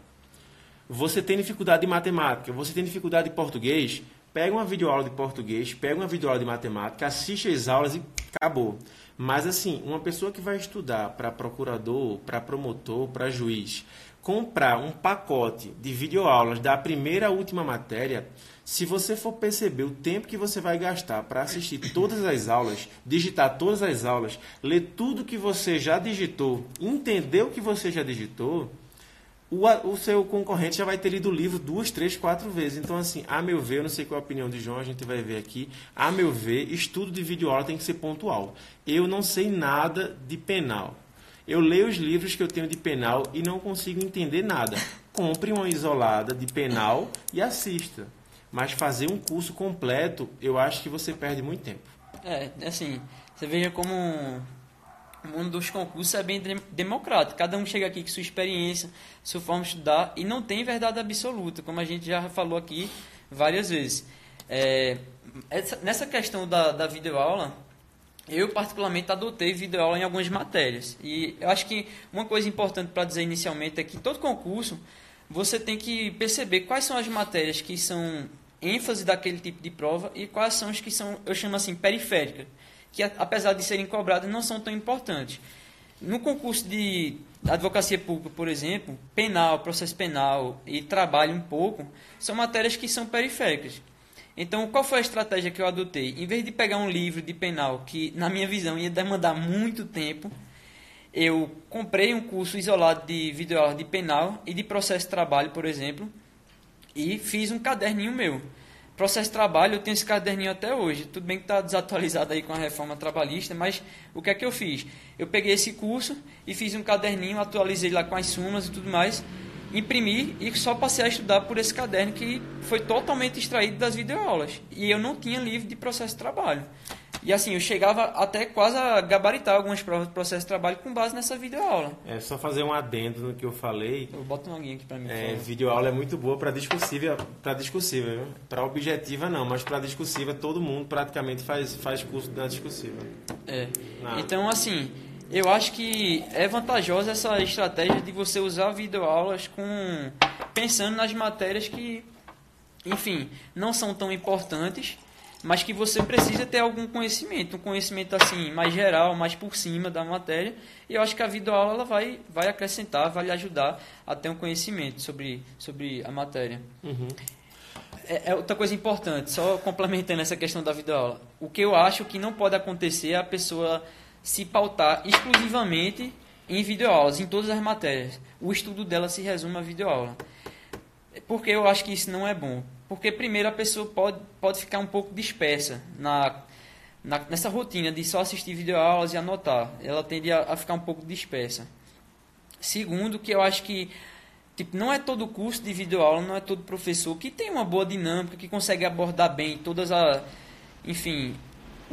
Você tem dificuldade de matemática, você tem dificuldade de português, pega uma videoaula de português, pega uma videoaula de matemática, assiste as aulas e acabou. Mas assim, uma pessoa que vai estudar para procurador, para promotor, para juiz, comprar um pacote de videoaulas da primeira à última matéria, se você for perceber o tempo que você vai gastar para assistir todas as aulas, digitar todas as aulas, ler tudo que você já digitou, entender o que você já digitou, o, o seu concorrente já vai ter lido o livro duas, três, quatro vezes. Então, assim, a meu ver, eu não sei qual é a opinião de João, a gente vai ver aqui. A meu ver, estudo de videoaula tem que ser pontual. Eu não sei nada de penal. Eu leio os livros que eu tenho de penal e não consigo entender nada. Compre uma isolada de penal e assista. Mas fazer um curso completo, eu acho que você perde muito tempo. É, assim, você veja como o mundo dos concursos é bem democrático. Cada um chega aqui com sua experiência, sua forma de estudar, e não tem verdade absoluta, como a gente já falou aqui várias vezes. É, essa, nessa questão da, da videoaula, eu particularmente adotei videoaula em algumas matérias. E eu acho que uma coisa importante para dizer inicialmente é que todo concurso você tem que perceber quais são as matérias que são ênfase daquele tipo de prova e quais são as que são, eu chamo assim, periféricas, que apesar de serem cobradas não são tão importantes. No concurso de advocacia pública, por exemplo, penal, processo penal e trabalho um pouco, são matérias que são periféricas. Então, qual foi a estratégia que eu adotei? Em vez de pegar um livro de penal, que na minha visão ia demandar muito tempo, eu comprei um curso isolado de videoaula de penal e de processo de trabalho, por exemplo, e fiz um caderninho meu. Processo de trabalho, eu tenho esse caderninho até hoje. Tudo bem que está desatualizado aí com a reforma trabalhista, mas o que é que eu fiz? Eu peguei esse curso e fiz um caderninho, atualizei lá com as sumas e tudo mais, imprimi e só passei a estudar por esse caderno que foi totalmente extraído das videoaulas. E eu não tinha livro de processo de trabalho. E assim, eu chegava até quase a gabaritar algumas provas de processo de trabalho com base nessa videoaula. É só fazer um adendo no que eu falei. Eu boto uma guia aqui para mim. É, videoaula é muito boa para discursiva, para discursiva, para objetiva não, mas para discursiva todo mundo praticamente faz faz curso na discursiva. É. Então assim, eu acho que é vantajosa essa estratégia de você usar videoaulas com pensando nas matérias que, enfim, não são tão importantes, mas que você precisa ter algum conhecimento, um conhecimento assim mais geral, mais por cima da matéria. E eu acho que a videoaula ela vai, vai acrescentar, vai lhe ajudar a ter um conhecimento sobre, sobre a matéria. Uhum. É, é outra coisa importante, só complementando essa questão da videoaula. O que eu acho que não pode acontecer é a pessoa se pautar exclusivamente em videoaulas, em todas as matérias. O estudo dela se resume a videoaula. Porque eu acho que isso não é bom. Porque, primeiro, a pessoa pode, pode ficar um pouco dispersa na, na, nessa rotina de só assistir videoaulas e anotar. Ela tende a, a, ficar um pouco dispersa. Segundo, que eu acho que tipo, não é todo curso de videoaula, não é todo professor que tem uma boa dinâmica, que consegue abordar bem todas as. Enfim,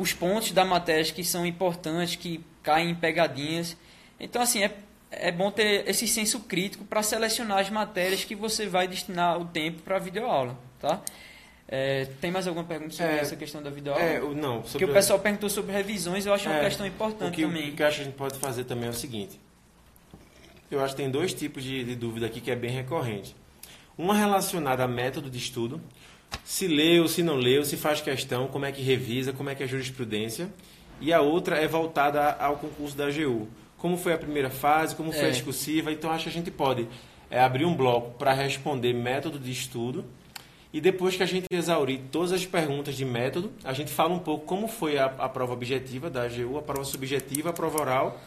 os pontos da matéria que são importantes, que caem em pegadinhas. Então, assim, é, é bom ter esse senso crítico para selecionar as matérias que você vai destinar o tempo para a videoaula. Tá? É, tem mais alguma pergunta sobre é, essa questão da videoaula? É, não. Porque o pessoal perguntou sobre revisões, eu acho uma é, questão importante o que, também. O que eu acho que a gente pode fazer também é o seguinte. Eu acho que tem dois tipos de, de dúvida aqui que é bem recorrente. Uma relacionada a método de estudo, se leu, se não leu, se faz questão, como é que revisa, como é que é a jurisprudência. E a outra é voltada ao concurso da AGU. Como foi a primeira fase, como foi a é. discursiva. Então, acho que a gente pode é, abrir um bloco para responder método de estudo e depois que a gente exaurir todas as perguntas de método, a gente fala um pouco como foi a, a prova objetiva da AGU, a prova subjetiva, a prova oral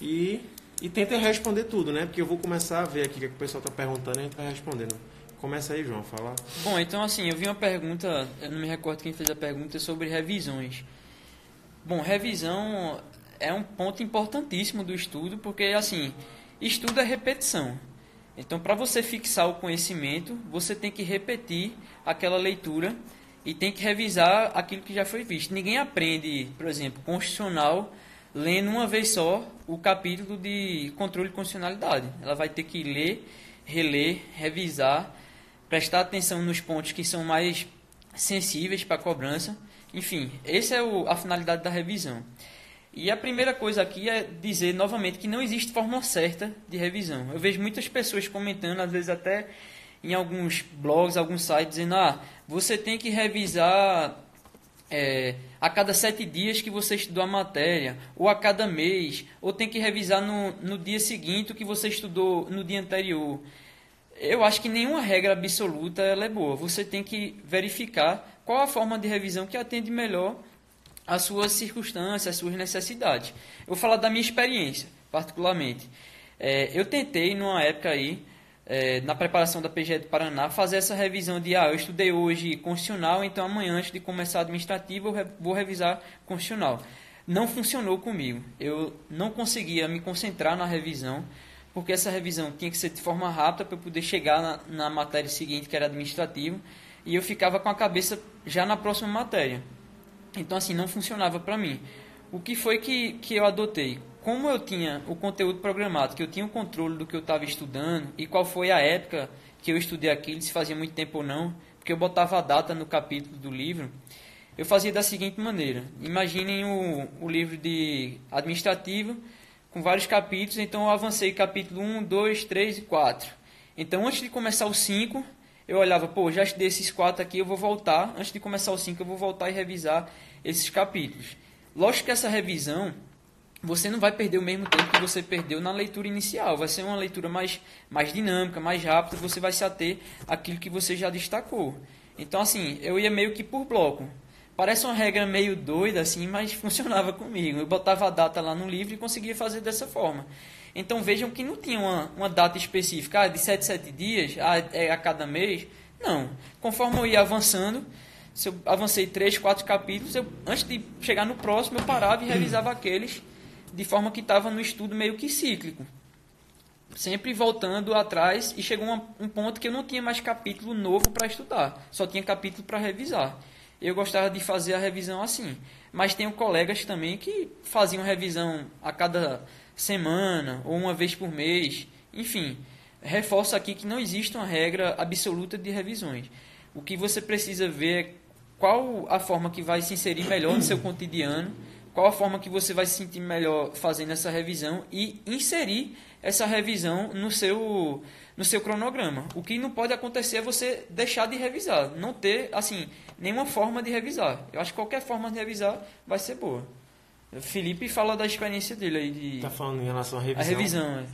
e, e tenta responder tudo, né? Porque eu vou começar a ver aqui o que, é que o pessoal está perguntando e a gente vai respondendo. Começa aí, João, falar. Bom, então assim, eu vi uma pergunta, eu não me recordo quem fez a pergunta, sobre revisões. Bom, revisão é um ponto importantíssimo do estudo, porque assim, estudo é repetição. Então, para você fixar o conhecimento, você tem que repetir aquela leitura e tem que revisar aquilo que já foi visto. Ninguém aprende, por exemplo, constitucional lendo uma vez só o capítulo de controle de constitucionalidade. Ela vai ter que ler, reler, revisar, prestar atenção nos pontos que são mais sensíveis para cobrança. Enfim, essa é o, a finalidade da revisão. E a primeira coisa aqui é dizer novamente que não existe forma certa de revisão. Eu vejo muitas pessoas comentando, às vezes até em alguns blogs, alguns sites, dizendo: ah, você tem que revisar é, a cada sete dias que você estudou a matéria, ou a cada mês, ou tem que revisar no, no dia seguinte o que você estudou no dia anterior. Eu acho que nenhuma regra absoluta é boa. Você tem que verificar qual a forma de revisão que atende melhor as suas circunstâncias, as suas necessidades. Eu vou falar da minha experiência, particularmente. É, eu tentei, numa época aí, é, na preparação da PGE do Paraná, fazer essa revisão de, ah, eu estudei hoje constitucional, então amanhã, antes de começar administrativo, eu vou revisar constitucional. Não funcionou comigo. Eu não conseguia me concentrar na revisão, porque essa revisão tinha que ser de forma rápida para eu poder chegar na, na matéria seguinte, que era administrativo, e eu ficava com a cabeça já na próxima matéria. Então, assim, não funcionava para mim. O que foi que, que eu adotei? Como eu tinha o conteúdo programado, que eu tinha o controle do que eu estava estudando e qual foi a época que eu estudei aquilo, se fazia muito tempo ou não, porque eu botava a data no capítulo do livro, eu fazia da seguinte maneira. Imaginem o, o livro de administrativo com vários capítulos, então eu avancei capítulo 1, 2, 3 e 4. Então, antes de começar o 5, eu olhava, pô, já estudei esses quatro aqui, eu vou voltar, antes de começar o cinco, eu vou voltar e revisar esses capítulos. Lógico que essa revisão, você não vai perder o mesmo tempo que você perdeu na leitura inicial. Vai ser uma leitura mais, mais dinâmica, mais rápida, você vai se ater àquilo que você já destacou. Então, assim, eu ia meio que por bloco. Parece uma regra meio doida, assim, mas funcionava comigo. Eu botava a data lá no livro e conseguia fazer dessa forma. Então vejam que não tinha uma, uma data específica, ah, de 7 7 dias, ah, é a cada mês. Não. Conforme eu ia avançando, se eu avancei 3, 4 capítulos, eu, antes de chegar no próximo, eu parava e revisava aqueles de forma que estava no estudo meio que cíclico. Sempre voltando atrás e chegou um ponto que eu não tinha mais capítulo novo para estudar, só tinha capítulo para revisar. Eu gostava de fazer a revisão assim. Mas tenho colegas também que faziam revisão a cada semana ou uma vez por mês. Enfim, reforço aqui que não existe uma regra absoluta de revisões. O que você precisa ver é qual a forma que vai se inserir melhor no seu cotidiano qual a forma que você vai se sentir melhor fazendo essa revisão e inserir essa revisão no seu no seu cronograma. O que não pode acontecer é você deixar de revisar, não ter assim nenhuma forma de revisar. Eu acho que qualquer forma de revisar vai ser boa. Felipe fala da experiência dele aí de Tá falando em relação à revisão. a revisão.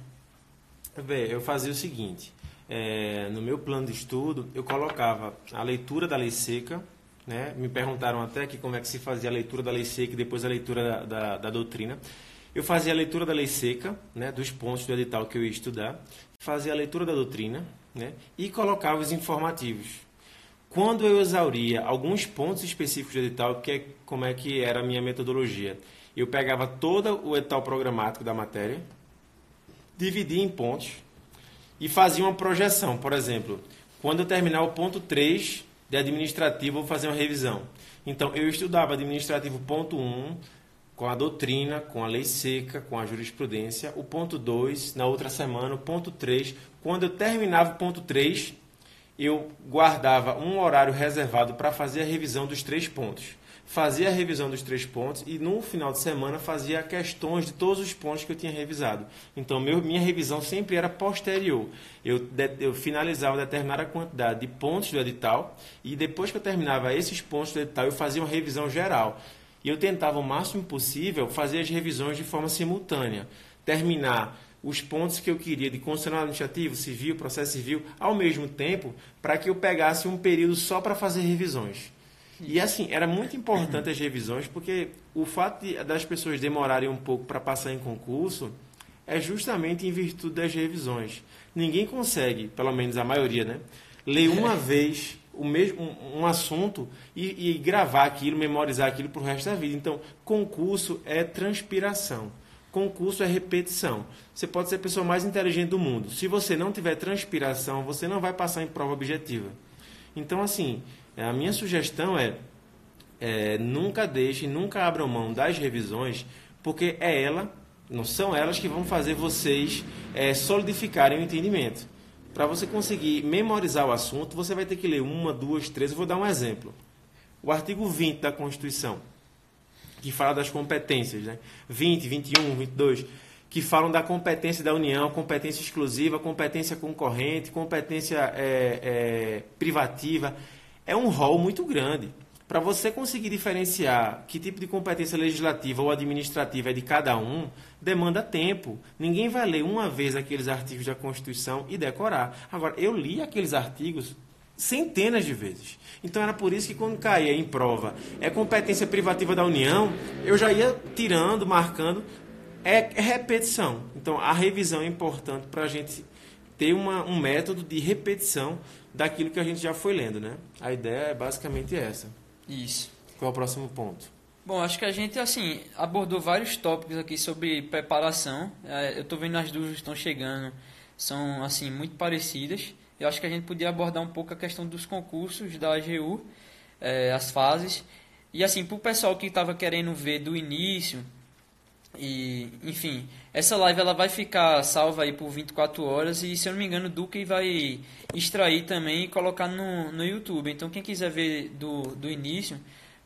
é. Bem, eu fazia o seguinte, é, no meu plano de estudo, eu colocava a leitura da lei seca, né? me perguntaram até aqui como é que se fazia a leitura da lei seca e depois a leitura da, da, da doutrina. Eu fazia a leitura da lei seca, né, dos pontos do edital que eu ia estudar, fazia a leitura da doutrina né, e colocava os informativos. Quando eu exauria alguns pontos específicos do edital, que é, como é que era a minha metodologia? Eu pegava todo o edital programático da matéria, dividia em pontos e fazia uma projeção. Por exemplo, quando eu terminar o ponto 3 de administrativo, eu vou fazer uma revisão. Então, eu estudava administrativo ponto 1 com a doutrina, com a lei seca, com a jurisprudência. O ponto 2, na outra semana, o ponto 3. Quando eu terminava o ponto 3, eu guardava um horário reservado para fazer a revisão dos três pontos. Fazia a revisão dos três pontos e no final de semana fazia questões de todos os pontos que eu tinha revisado. Então, meu, minha revisão sempre era posterior. Eu, de, eu finalizava determinada quantidade de pontos do edital e depois que eu terminava esses pontos do edital, eu fazia uma revisão geral. E eu tentava o máximo possível fazer as revisões de forma simultânea. Terminar os pontos que eu queria de constitucional administrativo, civil, processo civil, ao mesmo tempo, para que eu pegasse um período só para fazer revisões. E assim, era muito importante as revisões, porque o fato de, das pessoas demorarem um pouco para passar em concurso é justamente em virtude das revisões. Ninguém consegue, pelo menos a maioria, né, ler uma vez o mesmo um, um assunto e, e gravar aquilo, memorizar aquilo para o resto da vida. Então, concurso é transpiração. Concurso é repetição. Você pode ser a pessoa mais inteligente do mundo. Se você não tiver transpiração, você não vai passar em prova objetiva. Então, assim, a minha sugestão é, é nunca deixe, nunca abram mão das revisões, porque é ela, não são elas que vão fazer vocês é, solidificarem o entendimento. Para você conseguir memorizar o assunto, você vai ter que ler uma, duas, três. Eu vou dar um exemplo. O artigo 20 da Constituição, que fala das competências, né? 20, 21, 22, que falam da competência da União, competência exclusiva, competência concorrente, competência é, é, privativa. É um rol muito grande. Para você conseguir diferenciar que tipo de competência legislativa ou administrativa é de cada um, demanda tempo. Ninguém vai ler uma vez aqueles artigos da Constituição e decorar. Agora, eu li aqueles artigos centenas de vezes. Então era por isso que quando caía em prova é competência privativa da União, eu já ia tirando, marcando. É, é repetição. Então a revisão é importante para a gente ter uma, um método de repetição daquilo que a gente já foi lendo, né? A ideia é basicamente essa. Isso. Qual é o próximo ponto? Bom, acho que a gente assim abordou vários tópicos aqui sobre preparação. É, eu estou vendo as dúvidas que estão chegando, são assim muito parecidas. Eu acho que a gente podia abordar um pouco a questão dos concursos da AGU, é, as fases. E assim, para o pessoal que estava querendo ver do início, e enfim, essa live ela vai ficar salva aí por 24 horas e se eu não me engano o Duque vai extrair também e colocar no, no YouTube. Então quem quiser ver do, do início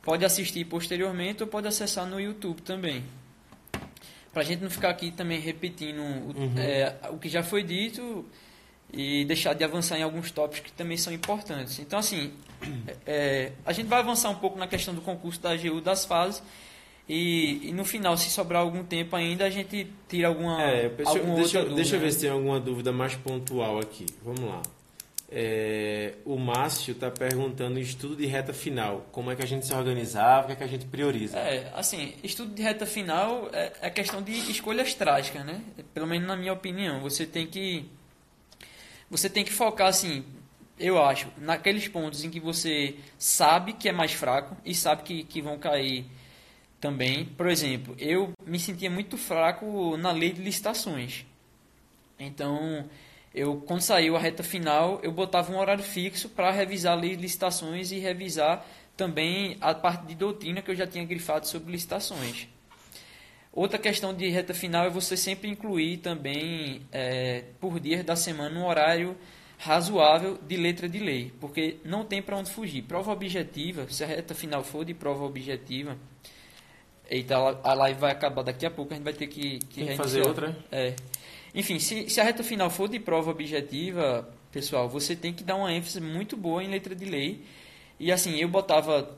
pode assistir posteriormente ou pode acessar no YouTube também. Pra gente não ficar aqui também repetindo o, Uhum. é, o que já foi dito e deixar de avançar em alguns tópicos que também são importantes. Então, assim, é, a gente vai avançar um pouco na questão do concurso da AGU das fases e, e no final, se sobrar algum tempo ainda, a gente tira alguma, É, deixa, alguma deixa, outra deixa eu dúvida, ver se né? tem alguma dúvida mais pontual aqui. Vamos lá. É, o Márcio está perguntando estudo de reta final. Como é que a gente se organizava, o que é que a gente prioriza? É, assim, estudo de reta final é, é questão de escolhas trágicas, né? Pelo menos na minha opinião. Você tem que. Você tem que focar, assim, eu acho, naqueles pontos em que você sabe que é mais fraco e sabe que, que vão cair também. Por exemplo, eu me sentia muito fraco na lei de licitações. Então, eu quando saiu a reta final, eu botava um horário fixo para revisar a lei de licitações e revisar também a parte de doutrina que eu já tinha grifado sobre licitações. Outra questão de reta final é você sempre incluir também, é, por dias da semana, um horário razoável de letra de lei, porque não tem para onde fugir. Prova objetiva, se a reta final for de prova objetiva, Eita, a live vai acabar daqui a pouco, a gente vai ter que, que que fazer outra? É. Enfim, se, se a reta final for de prova objetiva, pessoal, você tem que dar uma ênfase muito boa em letra de lei. E assim, eu botava,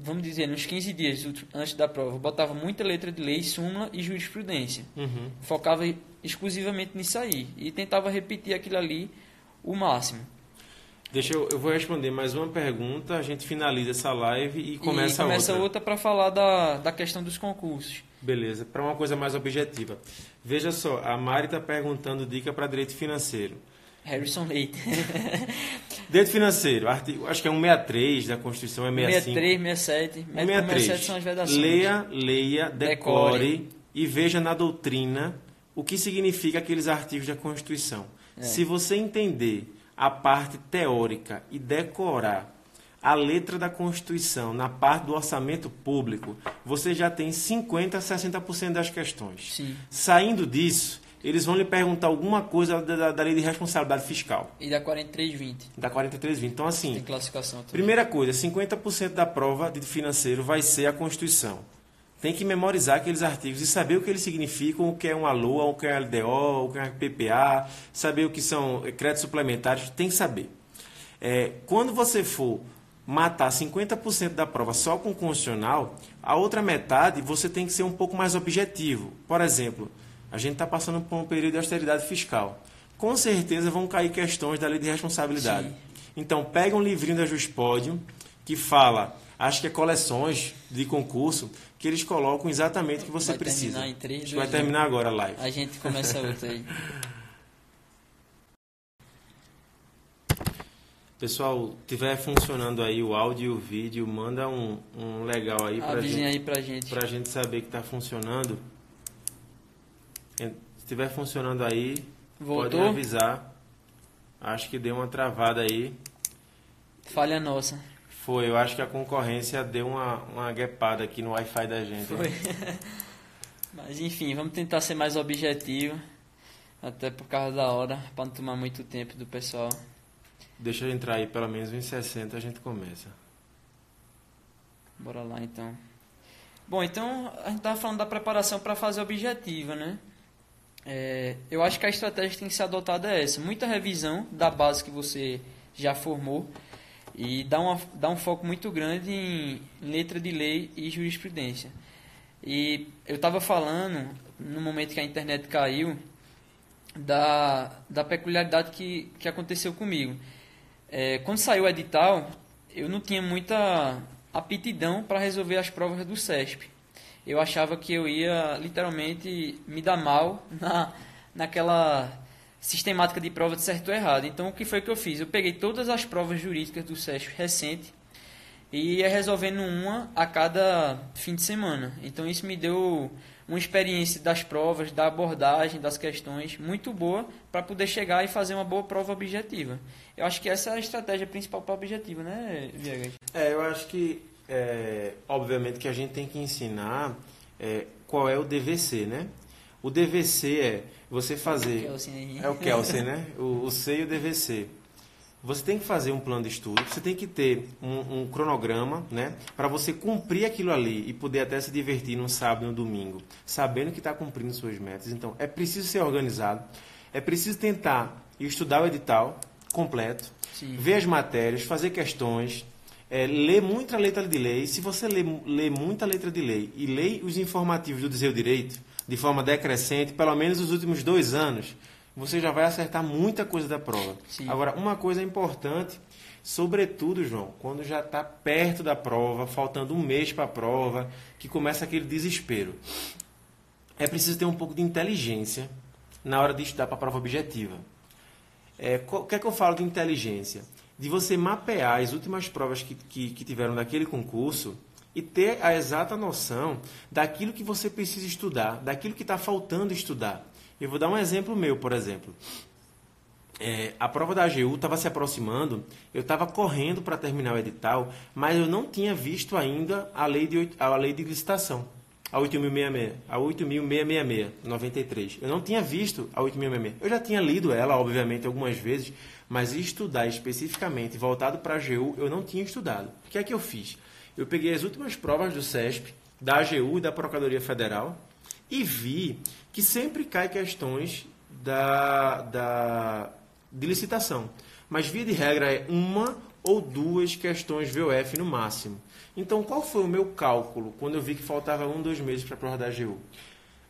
vamos dizer, nos 15 dias antes da prova, eu botava muita letra de lei, súmula e jurisprudência. Uhum. Focava exclusivamente nisso aí. E tentava repetir aquilo ali o máximo. Deixa eu, eu vou responder mais uma pergunta, a gente finaliza essa live e começa, e começa outra. outra para falar da, da questão dos concursos. Beleza, para uma coisa mais objetiva. Veja só, a Mari está perguntando dica para direito financeiro. Harrison Leite. direito financeiro, artigo, acho que é 163 da Constituição, é 65. 63, 67. 163. 67 são as vedações. Leia, leia, decore, decore, e veja na doutrina o que significa aqueles artigos da Constituição. É. Se você entender a parte teórica e decorar a letra da Constituição na parte do orçamento público, você já tem 50% a 60% das questões. Sim. Saindo disso, eles vão lhe perguntar alguma coisa da, da, da, lei de responsabilidade fiscal. E da 4320. Da 4320. Então, assim. Tem classificação também. Primeira coisa, 50% da prova de financeiro vai ser a Constituição tem que memorizar aqueles artigos e saber o que eles significam, o que é uma LOA, o que é LDO, o que é PPA, saber o que são créditos suplementares, tem que saber. É, quando você for matar 50% da prova só com constitucional, a outra metade você tem que ser um pouco mais objetivo. Por exemplo, a gente está passando por um período de austeridade fiscal. Com certeza vão cair questões da lei de responsabilidade. Sim. Então, pega um livrinho da Juspódio que fala, acho que é coleções de concurso, que eles colocam exatamente o que você vai precisa. Terminar em 3, 2, vai terminar agora a live. A gente começa outra aí. Pessoal, tiver funcionando aí o áudio e o vídeo, manda um, um legal aí pra gente, aí pra gente. Pra gente saber que está funcionando. Se estiver funcionando aí, Voltou? pode avisar. Acho que deu uma travada aí. Falha nossa. Foi, eu acho que a concorrência deu uma, uma guepada aqui no Wi-Fi da gente. Foi. Mas enfim, vamos tentar ser mais objetivo. Até por causa da hora, para não tomar muito tempo do pessoal. Deixa eu entrar aí, pelo menos em 60 a gente começa. Bora lá então. Bom, então a gente estava falando da preparação para fazer objetiva, né? É, eu acho que a estratégia que tem que ser adotada é essa: muita revisão da base que você já formou e dá, uma, dá um foco muito grande em letra de lei e jurisprudência. E eu estava falando, no momento que a internet caiu, da, da peculiaridade que, que aconteceu comigo. É, quando saiu o edital, eu não tinha muita aptidão para resolver as provas do CESP. Eu achava que eu ia literalmente me dar mal na, naquela sistemática de prova de certo ou errado. Então, o que foi que eu fiz? Eu peguei todas as provas jurídicas do SESC recente e ia resolvendo uma a cada fim de semana. Então, isso me deu uma experiência das provas, da abordagem, das questões muito boa para poder chegar e fazer uma boa prova objetiva. Eu acho que essa é a estratégia principal para o objetivo, né, Viegas? É, eu acho que, é, obviamente, que a gente tem que ensinar é, qual é o DVC, né? O DVC é você fazer. É o Kelsen, né? O, o C e o DVC. Você tem que fazer um plano de estudo, você tem que ter um, um cronograma, né? Para você cumprir aquilo ali e poder até se divertir num sábado e no domingo, sabendo que está cumprindo suas metas. Então, é preciso ser organizado, é preciso tentar estudar o edital completo, Sim. ver as matérias, fazer questões, é, ler muita letra de lei. Se você ler, ler muita letra de lei e ler os informativos do Dizer Direito, de forma decrescente, pelo menos os últimos dois anos, você já vai acertar muita coisa da prova. Sim. Agora, uma coisa importante, sobretudo, João, quando já está perto da prova, faltando um mês para a prova, que começa aquele desespero. É preciso ter um pouco de inteligência na hora de estudar para a prova objetiva. É, o que é que eu falo de inteligência? De você mapear as últimas provas que, que, que tiveram daquele concurso e ter a exata noção daquilo que você precisa estudar, daquilo que está faltando estudar. Eu vou dar um exemplo meu, por exemplo. É, a prova da AGU estava se aproximando, eu estava correndo para terminar o edital, mas eu não tinha visto ainda a lei de, a lei de licitação, a 8.666, a 8.666, 93. Eu não tinha visto a 8.666. Eu já tinha lido ela, obviamente, algumas vezes, mas estudar especificamente voltado para a AGU, eu não tinha estudado. O que é que eu fiz? eu peguei as últimas provas do CESP da AGU e da Procuradoria Federal e vi que sempre cai questões da, da, de licitação. Mas, via de regra, é uma ou duas questões VOF no máximo. Então, qual foi o meu cálculo quando eu vi que faltava um, dois meses para a prova da AGU?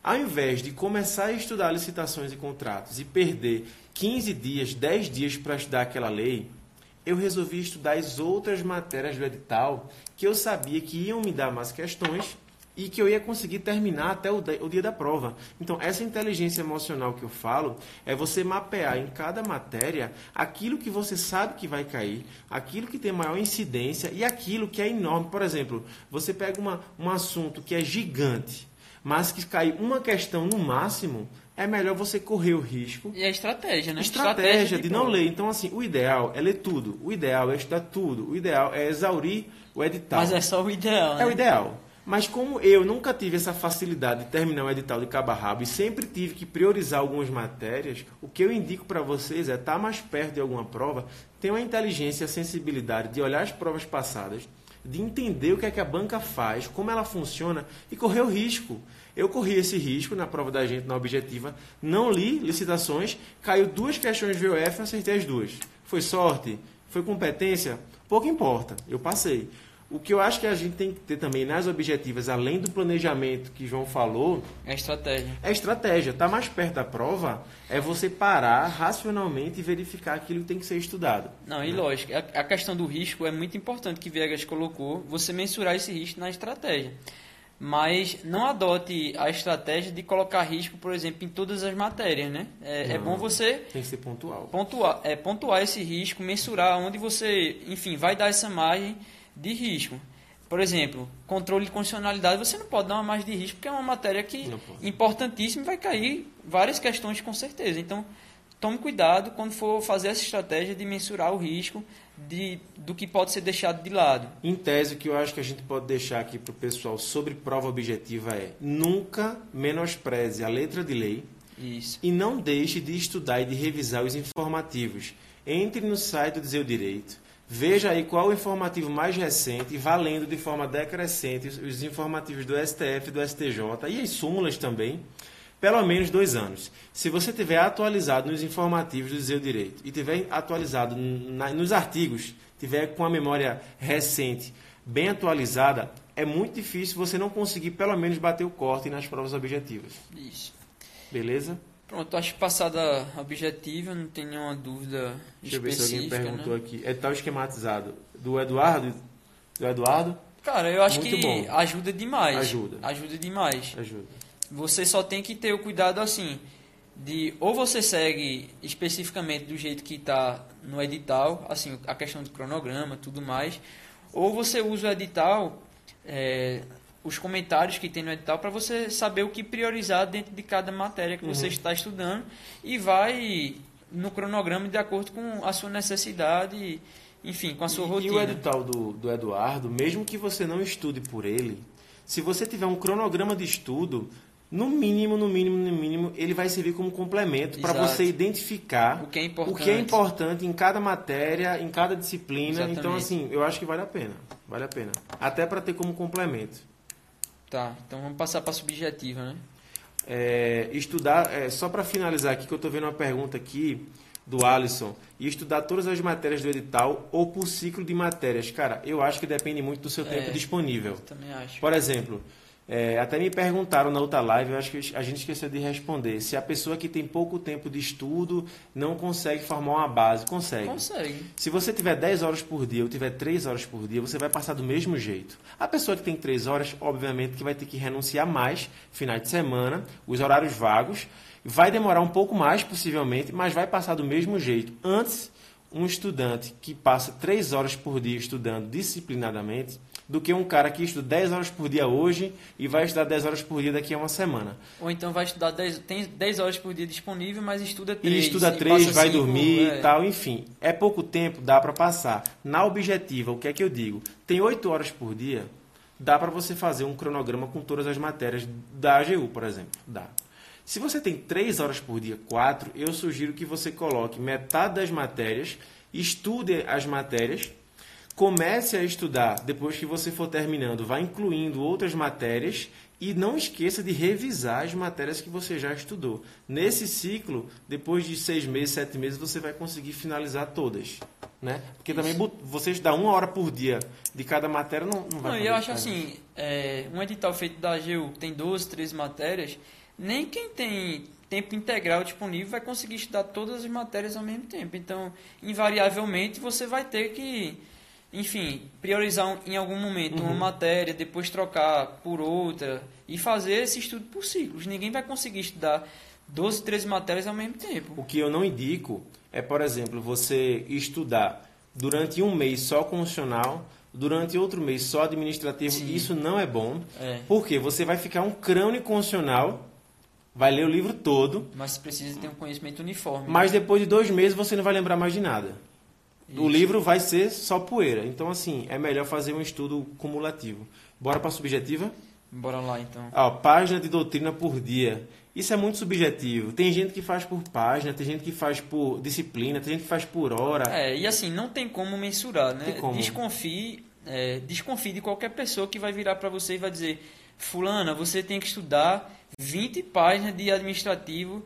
Ao invés de começar a estudar licitações e contratos e perder 15 dias, 10 dias para estudar aquela lei, eu resolvi estudar as outras matérias do edital que eu sabia que iam me dar mais questões e que eu ia conseguir terminar até o, dia da prova. Então, essa inteligência emocional que eu falo é você mapear em cada matéria aquilo que você sabe que vai cair, aquilo que tem maior incidência e aquilo que é enorme. Por exemplo, você pega uma, um assunto que é gigante, mas que cai uma questão no máximo, é melhor você correr o risco. E a estratégia, né? Estratégia, estratégia de, de não ler. Então, assim, o ideal é ler tudo. O ideal é estudar tudo. O ideal é exaurir o edital. Mas é só o ideal, né? É o ideal. Mas como eu nunca tive essa facilidade de terminar o edital de cabo a rabo e sempre tive que priorizar algumas matérias, o que eu indico para vocês é estar tá mais perto de alguma prova, ter uma inteligência e a sensibilidade de olhar as provas passadas, de entender o que é que a banca faz, como ela funciona e correr o risco. Eu corri esse risco na prova da gente, na objetiva, não li licitações, caiu duas questões de VOF, acertei as duas. Foi sorte? Foi competência? Pouco importa, eu passei. O que eu acho que a gente tem que ter também nas objetivas, além do planejamento que João falou, é estratégia. É estratégia. Tá mais perto da prova é você parar racionalmente e verificar aquilo que tem que ser estudado. Não, e lógico, a questão do risco é muito importante que Viegas colocou, você mensurar esse risco na estratégia. Mas não adote a estratégia de colocar risco, por exemplo, em todas as matérias, né? É, é bom você tem que ser pontual. Pontuar, é, pontuar esse risco, mensurar onde você, enfim, vai dar essa margem de risco. Por exemplo, controle de condicionalidade, você não pode dar uma margem de risco, porque é uma matéria que importantíssima e vai cair várias questões com certeza. Então, tome cuidado quando for fazer essa estratégia de mensurar o risco de, do que pode ser deixado de lado. Em tese, o que eu acho que a gente pode deixar aqui para o pessoal sobre prova objetiva é nunca menospreze a letra de lei Isso. e não deixe de estudar e de revisar os informativos. Entre no site do Dizer o Direito Veja aí qual o informativo mais recente, valendo de forma decrescente os informativos do STF, do STJ e as súmulas também, pelo menos dois anos. Se você tiver atualizado nos informativos do Zeu Direito e tiver atualizado nos artigos, tiver com a memória recente bem atualizada, é muito difícil você não conseguir pelo menos bater o corte nas provas objetivas. Isso. Beleza? Pronto, acho que passada objetiva, não tem nenhuma dúvida Deixa eu ver se alguém perguntou né? aqui. É tal esquematizado. Do Eduardo? Do Eduardo? Cara, eu acho Muito que bom. ajuda demais. Ajuda. Ajuda demais. Ajuda. Você só tem que ter o cuidado assim, de ou você segue especificamente do jeito que está no edital, assim, a questão do cronograma, tudo mais, ou você usa o edital é, os comentários que tem no edital para você saber o que priorizar dentro de cada matéria que uhum. você está estudando e vai no cronograma de acordo com a sua necessidade, enfim, com a sua e, rotina. E o edital do, do Eduardo, mesmo que você não estude por ele, se você tiver um cronograma de estudo, no mínimo, no mínimo, no mínimo, ele vai servir como complemento para você identificar o que, é importante. o que é importante em cada matéria, em cada disciplina. Então, Exatamente. Então, assim, eu acho que vale a pena. Vale a pena. Até para ter como complemento. Tá, então vamos passar para a subjetiva, né? É, estudar, é, só para finalizar aqui, que eu estou vendo uma pergunta aqui do Alisson, e estudar todas as matérias do edital ou por ciclo de matérias. Cara, eu acho que depende muito do seu é, tempo disponível. também acho. Por exemplo, é, até me perguntaram na outra live, eu acho que a gente esqueceu de responder. Se a pessoa que tem pouco tempo de estudo não consegue formar uma base, consegue. Consegue. Se você tiver 10 horas por dia ou tiver 3 horas por dia, você vai passar do mesmo jeito. A pessoa que tem 3 horas, obviamente, que vai ter que renunciar mais finais de semana, os horários vagos. Vai demorar um pouco mais, possivelmente, mas vai passar do mesmo jeito. Antes, um estudante que passa 3 horas por dia estudando disciplinadamente, do que um cara que estuda 10 horas por dia hoje e vai estudar 10 horas por dia daqui a uma semana. Ou então vai estudar 10, tem 10 horas por dia disponível, mas estuda 3. E estuda 3, vai cinco, dormir é. e tal, enfim. É pouco tempo, dá para passar. Na objetiva, o que é que eu digo? Tem 8 horas por dia, dá para você fazer um cronograma com todas as matérias da AGU, por exemplo. Dá. Se você tem 3 horas por dia, 4, eu sugiro que você coloque metade das matérias, estude as matérias comece a estudar depois que você for terminando, vai incluindo outras matérias e não esqueça de revisar as matérias que você já estudou. Nesse ciclo, depois de seis meses, sete meses, você vai conseguir finalizar todas. Né? Porque Isso. também você estudar uma hora por dia de cada matéria não, não vai Não, eu acho assim, é, um edital feito da AGU tem 12, 13 matérias, nem quem tem tempo integral disponível vai conseguir estudar todas as matérias ao mesmo tempo. Então, invariavelmente, você vai ter que enfim, priorizar em algum momento uhum. uma matéria, depois trocar por outra e fazer esse estudo por ciclos. Ninguém vai conseguir estudar 12, 13 matérias ao mesmo tempo. O que eu não indico é, por exemplo, você estudar durante um mês só constitucional, durante outro mês só administrativo. Sim. Isso não é bom, é. porque você vai ficar um crânio constitucional vai ler o livro todo. Mas precisa ter um conhecimento uniforme. Mas depois de dois meses você não vai lembrar mais de nada. Isso. O livro vai ser só poeira. Então, assim, é melhor fazer um estudo cumulativo. Bora para a subjetiva? Bora lá, então. Ó, página de doutrina por dia. Isso é muito subjetivo. Tem gente que faz por página, tem gente que faz por disciplina, tem gente que faz por hora. É, e assim, não tem como mensurar, né? Como. Desconfie, é, desconfie de qualquer pessoa que vai virar para você e vai dizer: Fulana, você tem que estudar 20 páginas de administrativo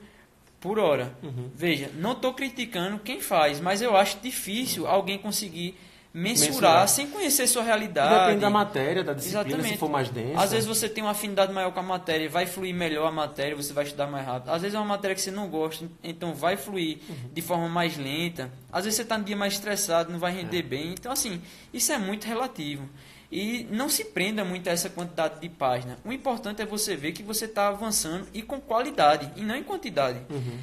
por hora. Uhum. Veja, não estou criticando quem faz, mas eu acho difícil alguém conseguir mensurar, mensurar, sem conhecer sua realidade. Depende da matéria, da disciplina, Exatamente. se for mais densa. Às vezes você tem uma afinidade maior com a matéria, vai fluir melhor a matéria, você vai estudar mais rápido. Às vezes é uma matéria que você não gosta, então vai fluir uhum. de forma mais lenta. Às vezes você está no dia mais estressado, não vai render é. bem. Então, assim, isso é muito relativo. E não se prenda muito a essa quantidade de páginas. O importante é você ver que você está avançando e com qualidade, e não em quantidade. Uhum.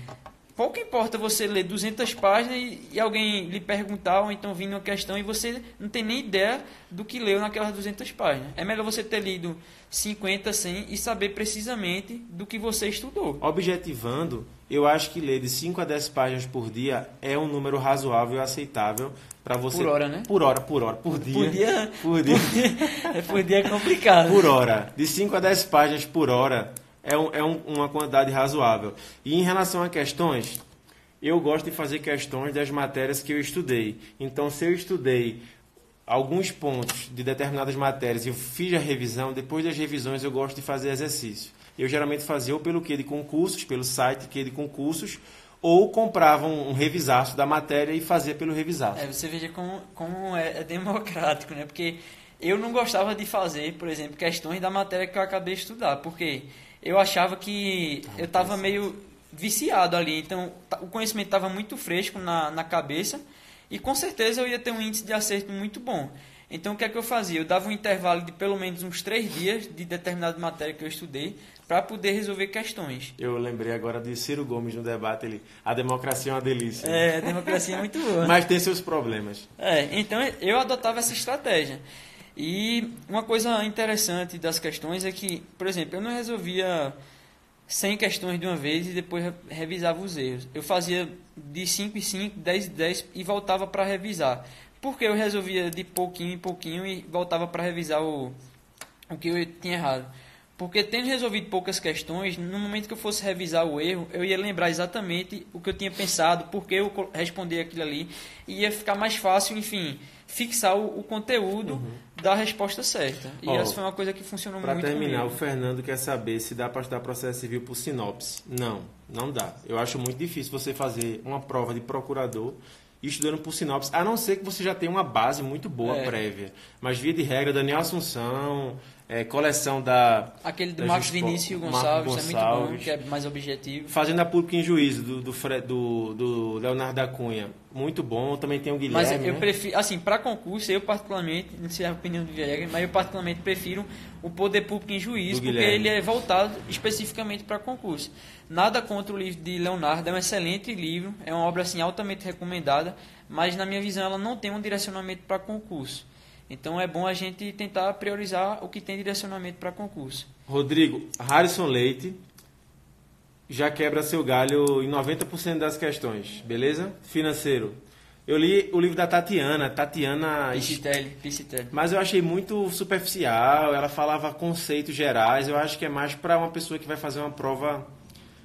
Pouco importa você ler 200 páginas e, e, alguém lhe perguntar ou então vir uma questão e você não tem nem ideia do que leu naquelas 200 páginas. É melhor você ter lido 50, 100 e saber precisamente do que você estudou. Objetivando, eu acho que ler de 5 a 10 páginas por dia é um número razoável e aceitável para você. Por hora, né? Por hora, por hora. Por dia. Por dia, por dia. Por dia, é, por dia é complicado. Por hora. De 5 a 10 páginas por hora é, um, é um, uma quantidade razoável. E em relação a questões, eu gosto de fazer questões das matérias que eu estudei. Então, se eu estudei alguns pontos de determinadas matérias e eu fiz a revisão, depois das revisões eu gosto de fazer exercício. Eu geralmente fazia ou pelo que de concursos, pelo site que de concursos, ou comprava um, um revisaço da matéria e fazia pelo revisaço. É, você veja como, como é, é democrático, né? Porque eu não gostava de fazer, por exemplo, questões da matéria que eu acabei de estudar, porque eu achava que eu estava meio viciado ali. Então, o conhecimento estava muito fresco na, na cabeça e com certeza eu ia ter um índice de acerto muito bom. Então, o que é que eu fazia? Eu dava um intervalo de pelo menos uns três dias de determinada matéria que eu estudei para poder resolver questões. Eu lembrei agora de Ciro Gomes no debate, ele, a democracia é uma delícia. É, a democracia é muito boa. Mas tem seus problemas. É, então eu adotava essa estratégia. E uma coisa interessante das questões é que, por exemplo, eu não resolvia 100 questões de uma vez e depois revisava os erros. Eu fazia de 5 em 5, 10 em 10 e voltava para revisar. Porque eu resolvia de pouquinho em pouquinho e voltava para revisar o, o que eu tinha errado. Porque tendo resolvido poucas questões, no momento que eu fosse revisar o erro, eu ia lembrar exatamente o que eu tinha pensado, porque eu respondi aquilo ali, e ia ficar mais fácil, enfim, fixar o, o conteúdo uhum. da resposta certa. E essa foi uma coisa que funcionou muito Para terminar, comigo. o Fernando quer saber se dá para estudar processo civil por sinopse. Não, não dá. Eu acho muito difícil você fazer uma prova de procurador estudando por sinopse, a não ser que você já tenha uma base muito boa é. prévia. Mas, via de regra, Daniel Assunção, é, coleção da. Aquele do Marcos Vinícius Gonçalves, Gonçalves, é muito bom, que é mais objetivo. Fazenda Pública em Juízo, do, do, do, do Leonardo da Cunha. Muito bom, também tem o Guilherme. Mas eu né? prefiro, assim, para concurso, eu particularmente, não sei a opinião do Vieira, mas eu particularmente prefiro o Poder Público em Juízo, porque ele é voltado especificamente para concurso. Nada contra o livro de Leonardo, é um excelente livro, é uma obra assim altamente recomendada, mas na minha visão ela não tem um direcionamento para concurso. Então é bom a gente tentar priorizar o que tem direcionamento para concurso. Rodrigo, Harrison Leite já quebra seu galho em 90% das questões, beleza? Financeiro. Eu li o livro da Tatiana, Tatiana Piscitelli, Piscitelli. Mas eu achei muito superficial, ela falava conceitos gerais, eu acho que é mais para uma pessoa que vai fazer uma prova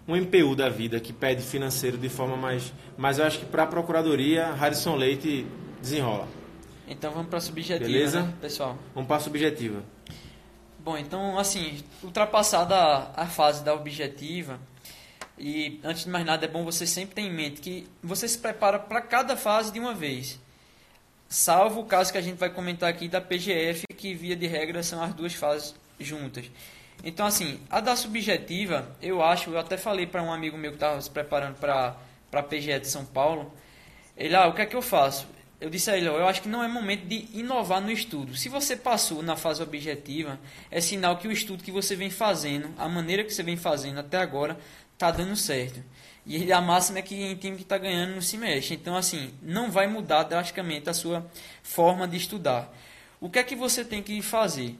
um MPU da vida que pede financeiro de forma mais, mas eu acho que para a procuradoria Harrison Leite desenrola. Então vamos para a subjetiva, Beleza? né, pessoal? Vamos para a subjetiva. Bom, então, assim, ultrapassada a, a fase da objetiva, e antes de mais nada é bom você sempre ter em mente que você se prepara para cada fase de uma vez. Salvo o caso que a gente vai comentar aqui da PGF, que via de regra são as duas fases juntas. Então, assim, a da subjetiva, eu acho, eu até falei para um amigo meu que estava se preparando para a PGE de São Paulo, ele, ah, o que é que eu faço? Eu disse a ele, ó, eu acho que não é momento de inovar no estudo. Se você passou na fase objetiva, é sinal que o estudo que você vem fazendo, a maneira que você vem fazendo até agora, está dando certo. E a máxima é que em time que está ganhando não se mexe. Então, assim, não vai mudar drasticamente a sua forma de estudar. O que é que você tem que fazer?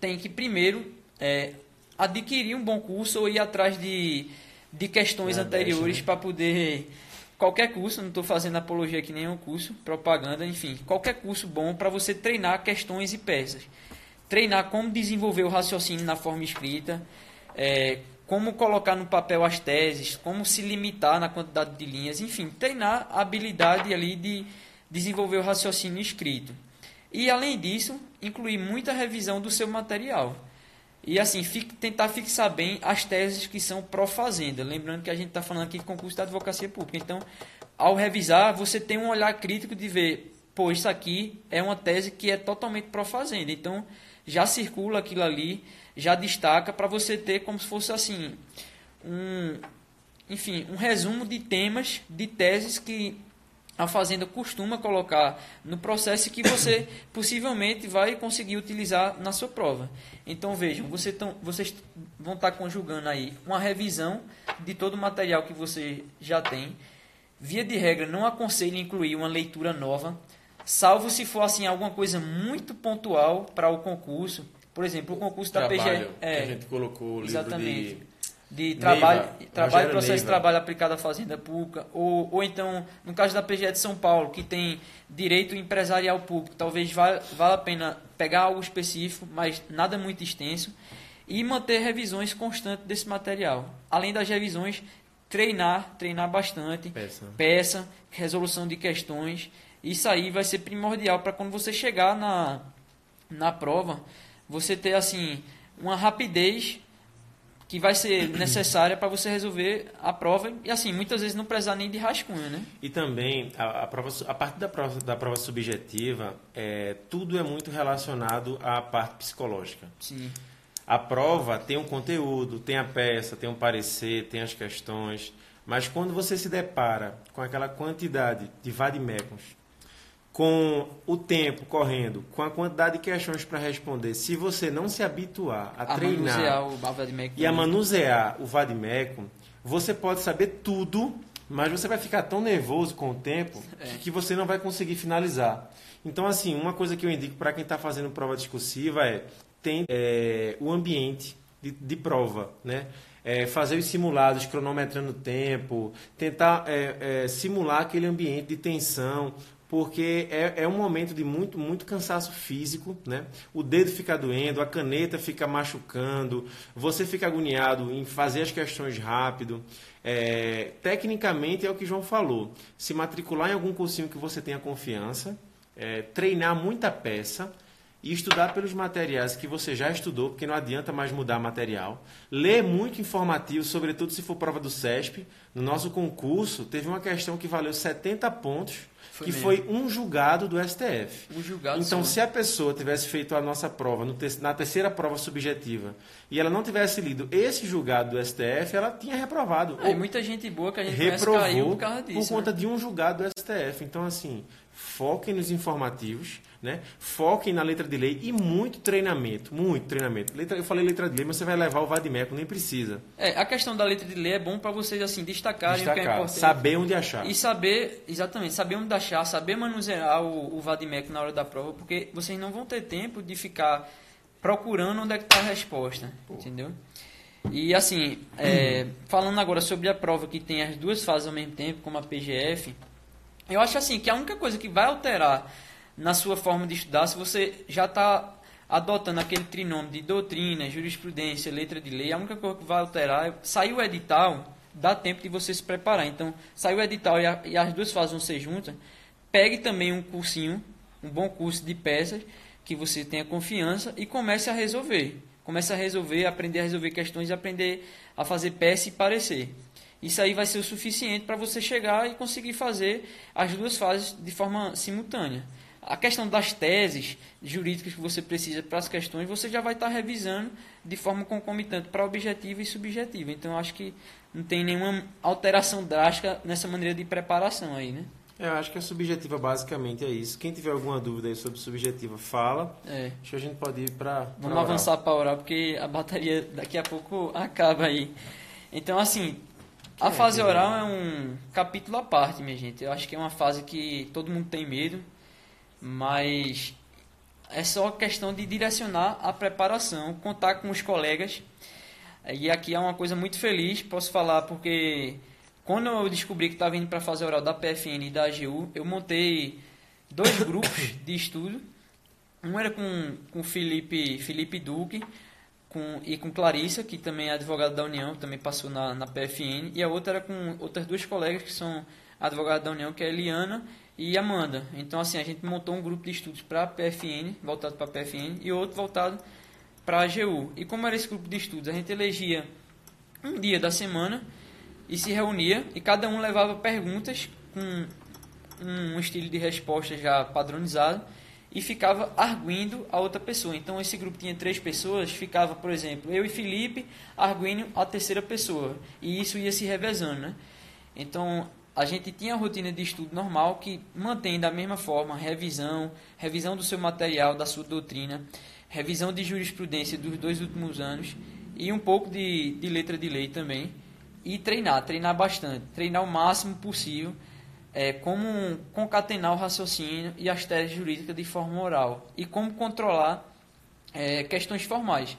Tem que, primeiro, é, adquirir um bom curso ou ir atrás de, de questões Na anteriores né? para poder. Qualquer curso, não estou fazendo apologia aqui nenhum curso, propaganda, enfim, qualquer curso bom para você treinar questões e peças. Treinar como desenvolver o raciocínio na forma escrita, é, como colocar no papel as teses, como se limitar na quantidade de linhas, enfim, treinar a habilidade ali de desenvolver o raciocínio escrito. E além disso, incluir muita revisão do seu material. E assim, fi- tentar fixar bem as teses que são pró-fazenda. Lembrando que a gente está falando aqui de concurso da advocacia pública. Então, ao revisar, você tem um olhar crítico de ver, pô, isso aqui é uma tese que é totalmente pró-fazenda. Então, já circula aquilo ali, já destaca para você ter como se fosse assim, um, enfim, um resumo de temas, de teses que a fazenda costuma colocar no processo que você possivelmente vai conseguir utilizar na sua prova. Então vejam, você tão, vocês vão estar conjugando aí uma revisão de todo o material que você já tem. Via de regra, não aconselho incluir uma leitura nova, salvo se for assim alguma coisa muito pontual para o concurso. Por exemplo, o concurso da Trabalho, PGE. que a gente colocou o livro Exatamente. de... de trabalho, Neiva, trabalho e processo de Neiva. trabalho aplicado à fazenda pública, ou, ou então, no caso da PGE de São Paulo, que tem direito empresarial público, talvez val- valha a pena pegar algo específico, mas nada muito extenso, e manter revisões constantes desse material. Além das revisões, treinar, treinar bastante, Peça. peça, resolução de questões. Isso aí vai ser primordial para quando você chegar na, na prova, você ter assim uma rapidez que vai ser necessária para você resolver a prova e assim muitas vezes não precisar nem de rascunho, né? E também, a, a, prova, a partir da prova, da prova subjetiva, é, tudo é muito relacionado à parte psicológica. Sim. A prova tem um conteúdo, tem a peça, tem um parecer, tem as questões, mas quando você se depara com aquela quantidade de vademecums, com o tempo correndo, com a quantidade de questões para responder, se você não se habituar a, A treinar e a manusear o vademecum, você pode saber tudo, mas você vai ficar tão nervoso com o tempo É. que você não vai conseguir finalizar. Então, assim, uma coisa que eu indico para quem está fazendo prova discursiva é tem é, o ambiente de, de prova, né? É, fazer os simulados, cronometrando o tempo, tentar é, é, simular aquele ambiente de tensão, porque é, é um momento de muito, muito cansaço físico, né? O dedo fica doendo, a caneta fica machucando, você fica agoniado em fazer as questões rápido. É, tecnicamente é o que João falou. Se matricular em algum cursinho que você tenha confiança, é, treinar muita peça e estudar pelos materiais que você já estudou, porque não adianta mais mudar material. Ler muito informativo, sobretudo se for prova do CESP. No nosso concurso, teve uma questão que valeu 70 pontos, Foi que mesmo. foi um julgado do STF. O julgado Então, só. se a pessoa tivesse feito a nossa prova no te- na terceira prova subjetiva e ela não tivesse lido esse julgado do STF, ela tinha reprovado. É, muita gente boa que a gente reprovou por causa disso. por conta né? de um julgado do STF. Então, assim, foquem nos informativos, né? foquem na letra de lei e muito treinamento. Muito treinamento. Letra, eu falei letra de lei, mas você vai levar o Vadimeco, nem precisa. É, a questão da letra de lei é bom para vocês assim destacarem o que é Destacar, importante. saber onde achar. E saber, exatamente, saber onde achar, saber manusear o, o Vadimec na hora da prova, porque vocês não vão ter tempo de ficar procurando onde é que está a resposta, entendeu? E assim, é, falando agora sobre a prova que tem as duas fases ao mesmo tempo, como a PGF, eu acho assim que a única coisa que vai alterar na sua forma de estudar, se você já está adotando aquele trinômio de doutrina, jurisprudência, letra de lei, a única coisa que vai alterar é sair o edital, dá tempo de você se preparar. Então, saiu o edital e, a- e as duas fases vão ser juntas, pegue também um cursinho um bom curso de peças que você tenha confiança e comece a resolver. Comece a resolver, aprender a resolver questões e aprender a fazer peça e parecer. Isso aí vai ser o suficiente para você chegar e conseguir fazer as duas fases de forma simultânea. A questão das teses jurídicas que você precisa para as questões, você já vai estar revisando de forma concomitante para objetiva e subjetiva. Então, acho que não tem nenhuma alteração drástica nessa maneira de preparação aí, né? Eu acho que a subjetiva basicamente é isso. Quem tiver alguma dúvida aí sobre subjetiva, fala. É. Acho que a gente pode ir para. Vamos avançar para oral, porque a bateria daqui a pouco acaba aí. Então, assim, a é, fase que oral é um capítulo à parte, minha gente. Eu acho que é uma fase que todo mundo tem medo, mas é só questão de direcionar a preparação, contar com os colegas. E aqui é uma coisa muito feliz, posso falar, porque quando eu descobri que estava indo para a fase oral da PFN e da AGU, eu montei dois grupos de estudo. Um era com o Felipe, Felipe Duque com, e com Clarissa, que também é advogada da União, também passou na, na PFN. E a outra era com outras duas colegas que são advogadas da União, que é Eliana e Amanda. Então, assim, a gente montou um grupo de estudos para a PFN, voltado para a PFN, e outro voltado para a AGU. E como era esse grupo de estudos? A gente elegia um dia da semana e se reunia e cada um levava perguntas com um estilo de resposta já padronizado e ficava arguindo a outra pessoa. Então esse grupo tinha três pessoas, ficava, por exemplo, eu e Felipe arguindo a terceira pessoa e isso ia se revezando, né? Então a gente tinha a rotina de estudo normal que mantém da mesma forma revisão, revisão do seu material, da sua doutrina, revisão de jurisprudência dos dois últimos anos e um pouco de, de letra de lei também e treinar, treinar bastante, treinar o máximo possível, é, como concatenar o raciocínio e as teses jurídicas de forma oral e como controlar é, questões formais.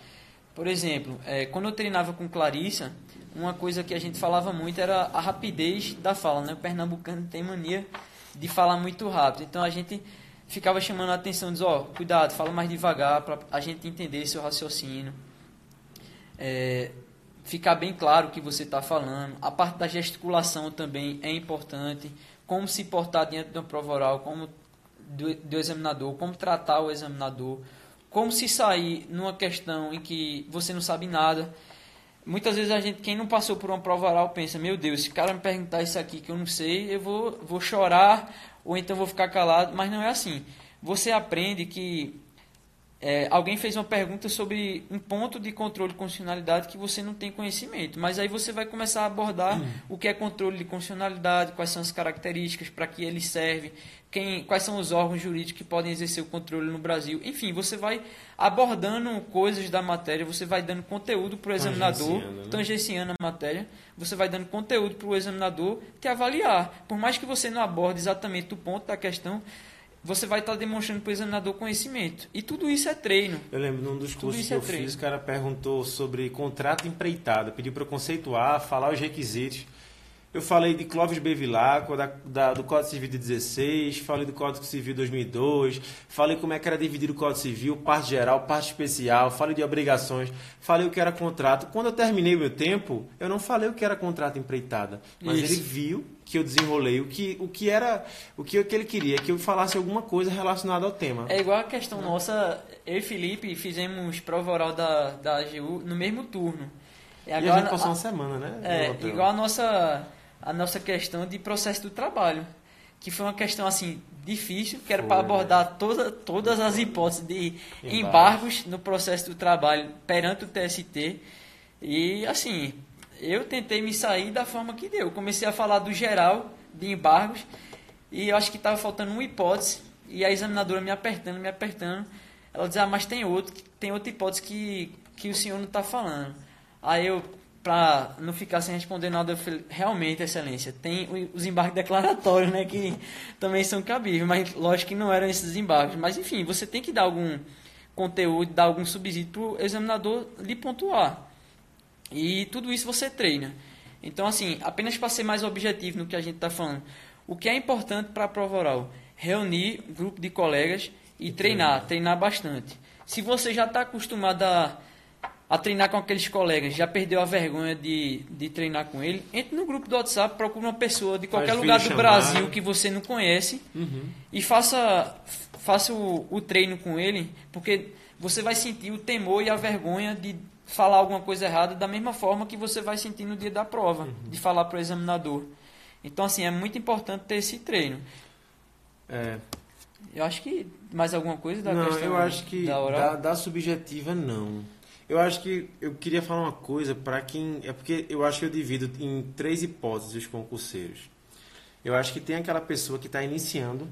Por exemplo, é, quando eu treinava com Clarissa, uma coisa que a gente falava muito era a rapidez da fala. Né? O pernambucano tem mania de falar muito rápido, então a gente ficava chamando a atenção, diz, ó, oh, cuidado, fala mais devagar para a gente entender seu raciocínio. É, ficar bem claro o que você está falando. A parte da gesticulação também é importante. Como se portar diante de uma prova oral, como do, do examinador, como tratar o examinador, como se sair numa questão em que você não sabe nada. Muitas vezes a gente, quem não passou por uma prova oral, pensa: meu Deus, se o cara me perguntar isso aqui que eu não sei, eu vou, vou chorar ou então vou ficar calado. Mas não é assim. Você aprende que é, alguém fez uma pergunta sobre um ponto de controle de constitucionalidade que você não tem conhecimento, mas aí você vai começar a abordar uhum. o que é controle de constitucionalidade, quais são as características, para que ele serve, quem, quais são os órgãos jurídicos que podem exercer o controle no Brasil. Enfim, você vai abordando coisas da matéria, você vai dando conteúdo para o examinador, né? tangenciando a matéria, você vai dando conteúdo para o examinador te avaliar. Por mais que você não aborde exatamente o ponto da questão, você vai estar demonstrando para o examinador conhecimento. E tudo isso é treino. Eu lembro num dos cursos que é eu treino. fiz, o cara perguntou sobre contrato empreitado, pediu para eu conceituar, falar os requisitos. Eu falei de Clóvis Bevilacqua, da, da, do Código Civil de 16, falei do Código Civil 2002, falei como é que era dividido o Código Civil, parte geral, parte especial, falei de obrigações, falei o que era contrato. Quando eu terminei o meu tempo, eu não falei o que era contrato empreitada, mas Isso. ele viu que eu desenrolei o que, o que era o que, que ele queria, que eu falasse alguma coisa relacionada ao tema. É igual a questão nossa, eu e Felipe fizemos prova oral da, da AGU no mesmo turno. E, agora, e a gente passou a, uma semana, né? É, igual a nossa a nossa questão de processo do trabalho, que foi uma questão assim difícil, que era para abordar toda, todas as hipóteses de embargos. no processo do trabalho perante o TST. E assim, eu tentei me sair da forma que deu. Comecei a falar do geral de embargos e eu acho que estava faltando uma hipótese e a examinadora me apertando, me apertando. Ela dizia, ah, mas tem outro, tem outra hipótese que, que o senhor não está falando. Aí eu, para não ficar sem responder nada, eu falei, realmente, excelência, tem os embargos declaratórios, né, que também são cabíveis, mas lógico que não eram esses embargos. Mas enfim, você tem que dar algum conteúdo, dar algum subsídio para o examinador lhe pontuar. E tudo isso você treina. Então, assim, apenas para ser mais objetivo no que a gente está falando, o que é importante para a prova oral? Reunir um grupo de colegas e, e treinar, treinar, treinar bastante. Se você já está acostumado a a treinar com aqueles colegas, já perdeu a vergonha de, de treinar com ele, entre no grupo do WhatsApp, procure uma pessoa de qualquer Faz lugar do Brasil que você não conhece uhum. e faça, faça o, o treino com ele, porque você vai sentir o temor e a vergonha de falar alguma coisa errada da mesma forma que você vai sentir no dia da prova, uhum. de falar para o examinador. Então, assim, é muito importante ter esse treino. É. Eu acho que mais alguma coisa da não, questão eu acho que da, da, da subjetiva não. Eu acho que eu queria falar uma coisa para quem é porque eu acho que eu divido em três hipóteses os concurseiros. Eu acho que tem aquela pessoa que está iniciando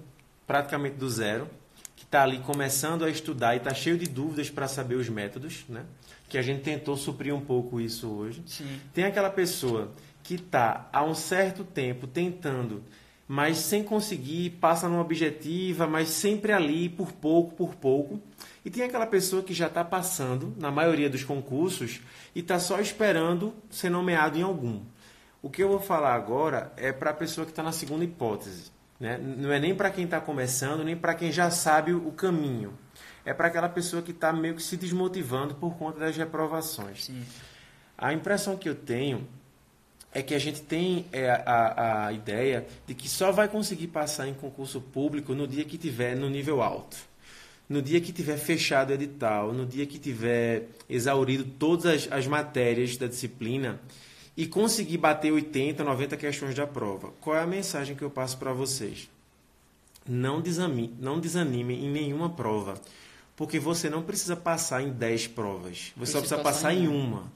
praticamente do zero, que está ali começando a estudar e está cheio de dúvidas para saber os métodos, né? Que a gente tentou suprir um pouco isso hoje. Sim. Tem aquela pessoa que está há um certo tempo tentando, mas sem conseguir, passa numa objetiva, mas sempre ali, por pouco, por pouco. E tem aquela pessoa que já está passando, na maioria dos concursos, e está só esperando ser nomeado em algum. O que eu vou falar agora é para a pessoa que está na segunda hipótese. Né? Não é nem para quem está começando, nem para quem já sabe o caminho. É para aquela pessoa que está meio que se desmotivando por conta das reprovações. Sim. A impressão que eu tenho é que a gente tem é, a, a ideia de que só vai conseguir passar em concurso público no dia que tiver no nível alto. No dia que tiver fechado o edital, no dia que tiver exaurido todas as, as matérias da disciplina e conseguir bater 80, 90 questões da prova. Qual é a mensagem que eu passo para vocês? Não desanime, não desanime em nenhuma prova, porque você não precisa passar em 10 provas, você só precisa passar em uma.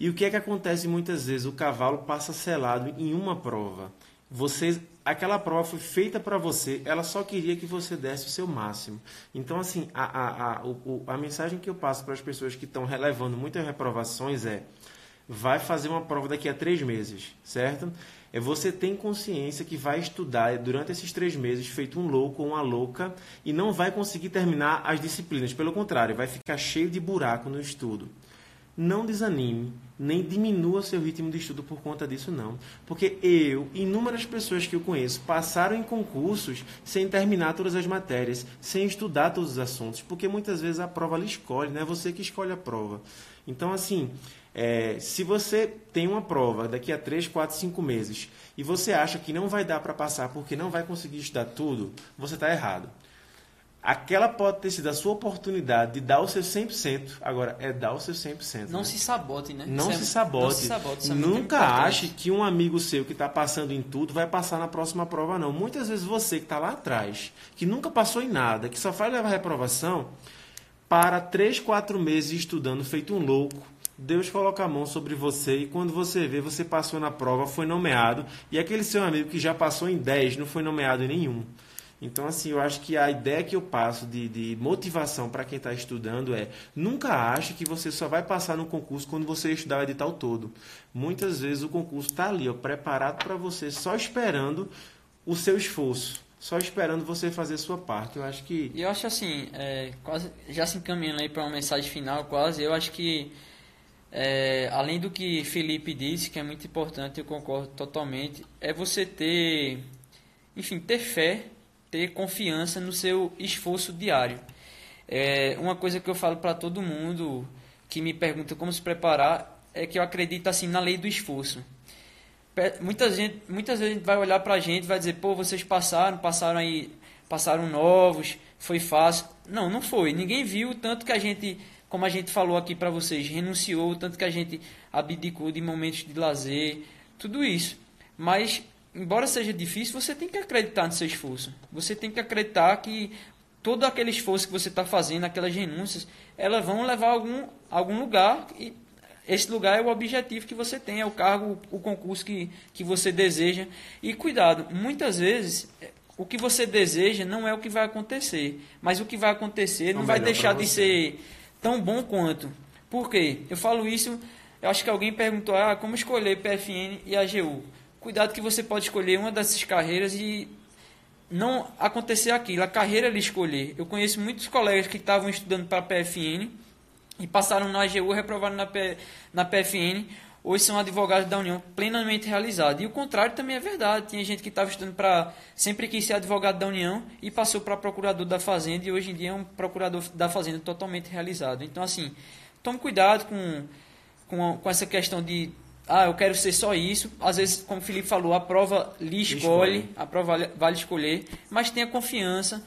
E o que é que acontece muitas vezes? O cavalo passa selado em uma prova. Você, aquela prova foi feita para você, ela só queria que você desse o seu máximo. Então, assim, a, a, a, o, a mensagem que eu passo para as pessoas que estão relevando muitas reprovações é: vai fazer uma prova daqui a três meses, certo? É você tem consciência que vai estudar durante esses três meses feito um louco ou uma louca e não vai conseguir terminar as disciplinas. Pelo contrário, vai ficar cheio de buraco no estudo. Não desanime, nem diminua seu ritmo de estudo por conta disso, não. Porque eu, inúmeras pessoas que eu conheço, passaram em concursos sem terminar todas as matérias, sem estudar todos os assuntos, porque muitas vezes a prova lhe escolhe, não é você que escolhe a prova. Então, assim, é, se você tem uma prova daqui a 3, 4, 5 meses e você acha que não vai dar para passar porque não vai conseguir estudar tudo, você está errado. Aquela pode ter sido a sua oportunidade de dar o seu 100%, agora é dar o seu 100%. Não né? se sabote, né? Não, é se, sabote. não se sabote. É Nunca ache que um amigo seu que está passando em tudo vai passar na próxima prova, não. Muitas vezes você que está lá atrás, que nunca passou em nada, que só faz levar reprovação, para 3, 4 meses estudando feito um louco, Deus coloca a mão sobre você e quando você vê, você passou na prova, foi nomeado, e aquele seu amigo que já passou em 10 não foi nomeado em nenhum. Então, assim, eu acho que a ideia que eu passo de, de motivação para quem está estudando é nunca ache que você só vai passar no concurso quando você estudar o edital todo. Muitas vezes o concurso está ali, ó, preparado para você, só esperando o seu esforço só esperando você fazer a sua parte. Eu acho que. E eu acho assim, é, quase já se encaminhando aí para uma mensagem final, quase. Eu acho que é, além do que Felipe disse, que é muito importante, eu concordo totalmente, é você ter, enfim, ter fé, ter confiança no seu esforço diário. É, uma coisa que eu falo para todo mundo que me pergunta como se preparar é que eu acredito assim na lei do esforço. Muita gente, muitas vezes vai olhar para a gente e vai dizer, pô, vocês passaram, passaram aí, passaram novos, foi fácil. Não, não foi. Ninguém viu tanto que a gente como a gente falou aqui para vocês, renunciou, tanto que a gente abdicou de momentos de lazer, tudo isso. Mas, embora seja difícil, você tem que acreditar no seu esforço. Você tem que acreditar que todo aquele esforço que você está fazendo, aquelas renúncias, elas vão levar a algum, algum lugar e esse lugar é o objetivo que você tem, é o cargo, o concurso que, que você deseja. E cuidado, muitas vezes o que você deseja não é o que vai acontecer, mas o que vai acontecer não vai deixar de ser tão bom quanto. Por quê? Eu falo isso, eu acho que alguém perguntou, ah, como escolher PFN e AGU? Cuidado que você pode escolher uma dessas carreiras e não acontecer aquilo, a carreira lhe escolher. Eu conheço muitos colegas que estavam estudando para PFN e passaram na AGU, reprovaram na, P, na PFN, hoje são advogados da União plenamente realizados. E o contrário também é verdade. Tinha gente que estava estudando para. sempre quis ser advogado da União e passou para procurador da Fazenda e hoje em dia é um procurador da Fazenda totalmente realizado. Então, assim, tome cuidado com, com, com essa questão de. Ah, eu quero ser só isso. Às vezes, como o Felipe falou, a prova lhe escolhe, escolhe. a prova vale, escolher, mas tenha confiança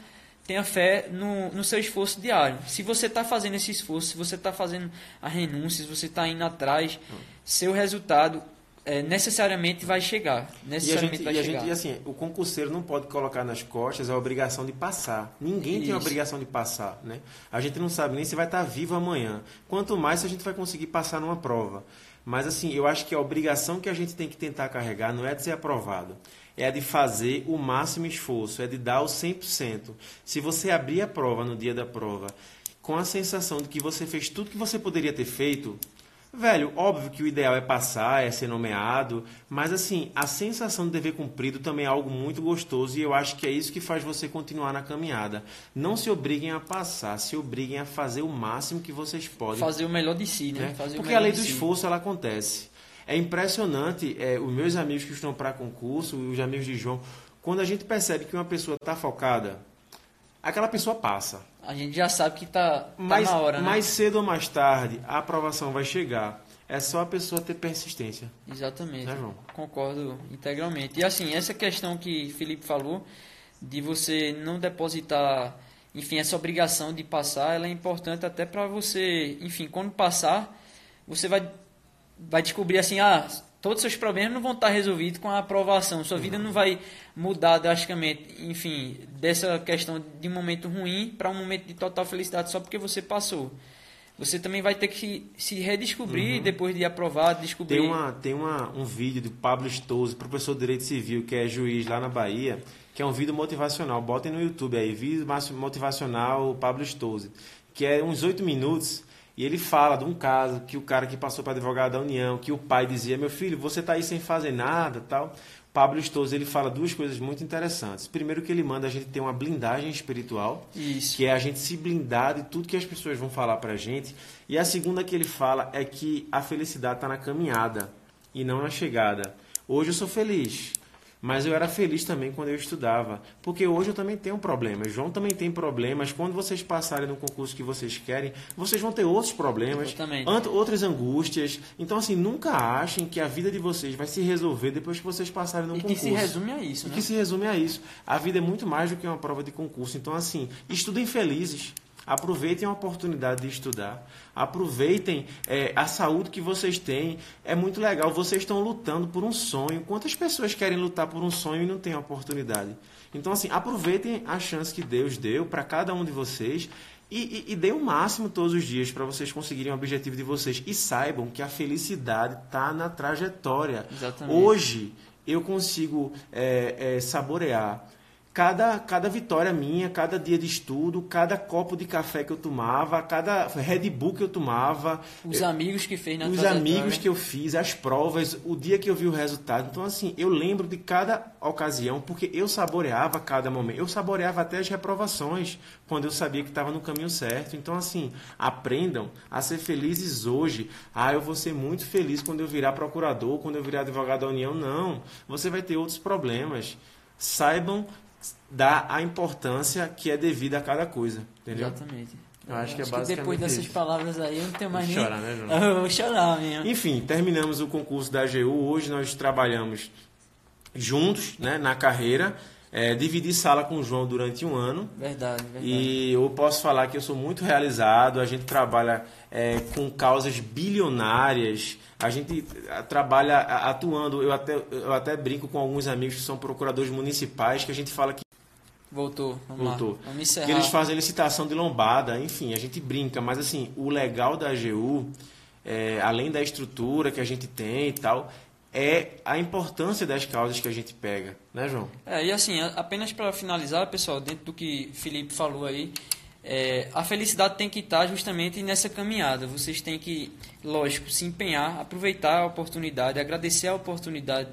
tenha fé no, no seu esforço diário. Se você está fazendo esse esforço, se você está fazendo a renúncia, se você está indo atrás, seu resultado é, necessariamente vai chegar. Necessariamente e a gente, vai e chegar. gente, e assim, o concurseiro não pode colocar nas costas a obrigação de passar. Ninguém tem a Isso. obrigação de passar, né? A gente não sabe nem se vai estar vivo amanhã. Quanto mais se a gente vai conseguir passar numa prova. Mas assim, eu acho que a obrigação que a gente tem que tentar carregar não é de ser aprovado. É a de fazer o máximo esforço, é de dar o 100%. Se você abrir a prova no dia da prova com a sensação de que você fez tudo que você poderia ter feito, Velho, óbvio que o ideal é passar, é ser nomeado, mas assim, a sensação de dever cumprido também é algo muito gostoso e eu acho que é isso que faz você continuar na caminhada. Não se obriguem a passar, se obriguem a fazer o máximo que vocês podem. Fazer o melhor de si, né? né? Porque a lei do si. esforço ela acontece. É impressionante, é, os meus amigos que estão para concurso, os amigos de João, quando a gente percebe que uma pessoa está focada, aquela pessoa passa. A gente já sabe que tá, tá Mais, na hora, né? mais cedo ou mais tarde, a aprovação vai chegar. É só a pessoa ter persistência. Exatamente. Né, João? Concordo integralmente. E assim, essa questão que Felipe falou, de você não depositar, enfim, essa obrigação de passar, ela é importante até para você, enfim, quando passar, você vai, vai descobrir assim, ah, todos os seus problemas não vão estar resolvidos com a aprovação. Sua vida não vai mudar drasticamente, enfim, dessa questão de um momento ruim para um momento de total felicidade só porque você passou. Você também vai ter que se redescobrir depois de aprovado, descobrir. Tem, uma, tem uma, um vídeo do Pablo Stouze, professor de Direito Civil, que é juiz lá na Bahia, que é um vídeo motivacional. Botem no YouTube aí, vídeo motivacional Pablo Stouze, que é uns oito minutos. E ele fala de um caso que o cara que passou para advogado da União, que o pai dizia, meu filho, você está aí sem fazer nada tal. Pablo Stouze, ele fala duas coisas muito interessantes. Primeiro que ele manda a gente ter uma blindagem espiritual, Isso. que é a gente se blindar de tudo que as pessoas vão falar pra gente. E a segunda que ele fala é que a felicidade está na caminhada e não na chegada. Hoje eu sou feliz, mas eu era feliz também quando eu estudava, porque hoje eu também tenho problemas. João também tem problemas. Quando vocês passarem no concurso que vocês querem, vocês vão ter outros problemas, outras angústias. Então assim, nunca achem que a vida de vocês vai se resolver depois que vocês passarem no E que concurso. se resume a isso, E né? que se resume a isso. A vida é muito mais do que uma prova de concurso. Então, assim, estudem felizes. Aproveitem a oportunidade de estudar. Aproveitem é, a saúde que vocês têm. É muito legal. Vocês estão lutando por um sonho. Quantas pessoas querem lutar por um sonho e não têm a oportunidade? Então, assim, aproveitem a chance que Deus deu para cada um de vocês e, e, e dê o máximo todos os dias para vocês conseguirem o objetivo de vocês. E saibam que a felicidade está na trajetória. Exatamente. Hoje eu consigo é, é, saborear cada, cada vitória minha, cada dia de estudo, cada copo de café que eu tomava, cada Red Bull que eu tomava, Os amigos que fez na os amigos que eu fiz, as provas, o dia que eu vi o resultado. Então, assim, eu lembro de cada ocasião, porque eu saboreava cada momento. Eu saboreava até as reprovações, quando eu sabia que estava no caminho certo. Então, assim, aprendam a ser felizes hoje. Ah, eu vou ser muito feliz quando eu virar procurador, quando eu virar advogado da União. Não. Você vai ter outros problemas. Saibam dar a importância que é devida a cada coisa. Entendeu? Exatamente. Eu acho que é depois basicamente dessas isso. palavras aí eu não tenho mais Vou nem... chorar, né, João? Eu vou chorar mesmo. Enfim, terminamos o concurso da AGU. Hoje nós trabalhamos juntos né, na carreira. É, dividi sala com o João durante um ano. Verdade, verdade. E eu posso falar que eu sou muito realizado. A gente trabalha é, com causas bilionárias. A gente trabalha atuando. Eu até, eu até brinco com alguns amigos que são procuradores municipais, que a gente fala que Voltou, vamos Voltou. lá. Vamos encerrar. que eles fazem licitação de lombada, enfim, a gente brinca, mas assim, o legal da AGU, é, além da estrutura que a gente tem e tal, é a importância das causas que a gente pega, né, João? É, e assim, apenas para finalizar, pessoal, dentro do que Felipe falou aí, é, a felicidade tem que estar justamente nessa caminhada. Vocês têm que, lógico, se empenhar, aproveitar a oportunidade, agradecer a oportunidade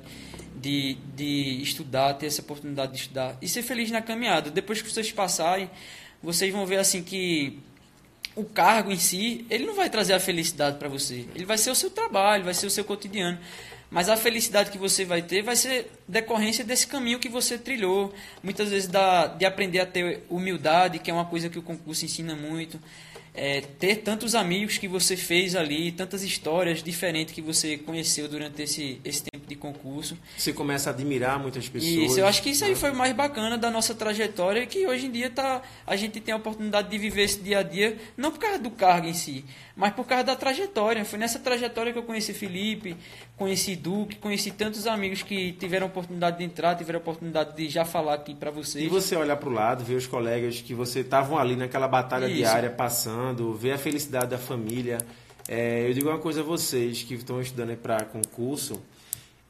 de, de estudar, ter essa oportunidade de estudar e ser feliz na caminhada. Depois que vocês passarem, vocês vão ver assim que o cargo em si, ele não vai trazer a felicidade para você. Ele vai ser o seu trabalho, vai ser o seu cotidiano. Mas a felicidade que você vai ter vai ser decorrência desse caminho que você trilhou. Muitas vezes da, de aprender a ter humildade, que é uma coisa que o concurso ensina muito. É, ter tantos amigos que você fez ali, tantas histórias diferentes que você conheceu durante esse, esse tempo de concurso. Você começa a admirar muitas pessoas. Isso, eu acho que isso aí foi o mais bacana da nossa trajetória, que hoje em dia tá, a gente tem a oportunidade de viver esse dia a dia, não por causa do cargo em si, mas por causa da trajetória. Foi nessa trajetória que eu conheci Felipe, conheci Duque, conheci tantos amigos que tiveram a oportunidade de entrar, tiveram a oportunidade de já falar aqui para vocês. E você olhar para o lado, ver os colegas que você estavam ali naquela batalha isso. diária passando, ver a felicidade da família. É, eu digo uma coisa a vocês que estão estudando para concurso.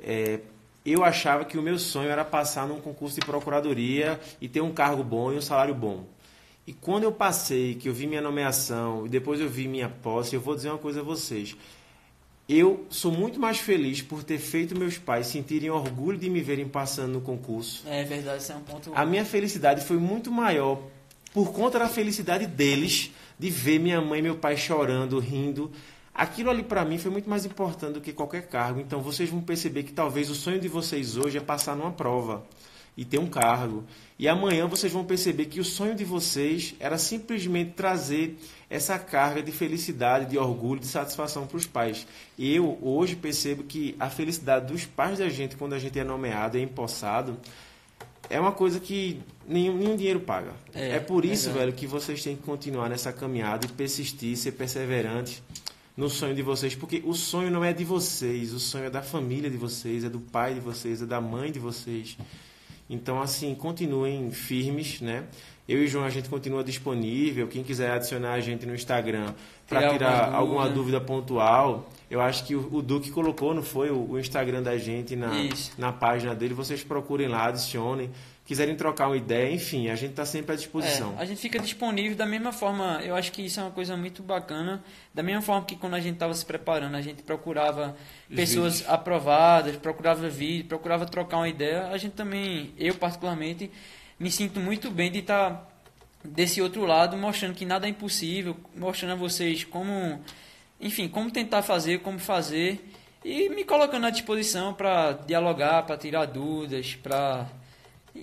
É, eu achava que o meu sonho era passar num concurso de procuradoria e ter um cargo bom e um salário bom. E quando eu passei, que eu vi minha nomeação e depois eu vi minha posse, eu vou dizer uma coisa a vocês. Eu sou muito mais feliz por ter feito meus pais sentirem orgulho de me verem passando no concurso. É verdade, isso é um ponto. A minha felicidade foi muito maior por conta da felicidade deles de ver minha mãe e meu pai chorando, rindo. Aquilo ali para mim foi muito mais importante do que qualquer cargo. Então vocês vão perceber que talvez o sonho de vocês hoje é passar numa prova e ter um cargo. E amanhã vocês vão perceber que o sonho de vocês era simplesmente trazer essa carga de felicidade, de orgulho, de satisfação para os pais. Eu hoje percebo que a felicidade dos pais da gente quando a gente é nomeado, é empossado, é uma coisa que nenhum, nenhum dinheiro paga. É, é por isso, velho, que vocês têm que continuar nessa caminhada e persistir, ser perseverantes no sonho de vocês, porque o sonho não é de vocês, o sonho é da família de vocês, é do pai de vocês, é da mãe de vocês. Então, assim, continuem firmes, né? Eu e o João, a gente continua disponível. Quem quiser adicionar a gente no Instagram para tirar alguma, alguma dúvida. pontual, eu acho que o, o Duque colocou, não foi, o, o Instagram da gente na, na página dele. Vocês procurem lá, adicionem quiserem trocar uma ideia, enfim, a gente está sempre à disposição. É, a gente fica disponível da mesma forma, eu acho que isso é uma coisa muito bacana, da mesma forma que quando a gente estava se preparando, a gente procurava Os pessoas vídeos. aprovadas, procurava vídeo, procurava trocar uma ideia, a gente também, eu particularmente, me sinto muito bem de estar tá desse outro lado, mostrando que nada é impossível, mostrando a vocês como, enfim, como tentar fazer, como fazer, e me colocando à disposição para dialogar, para tirar dúvidas, para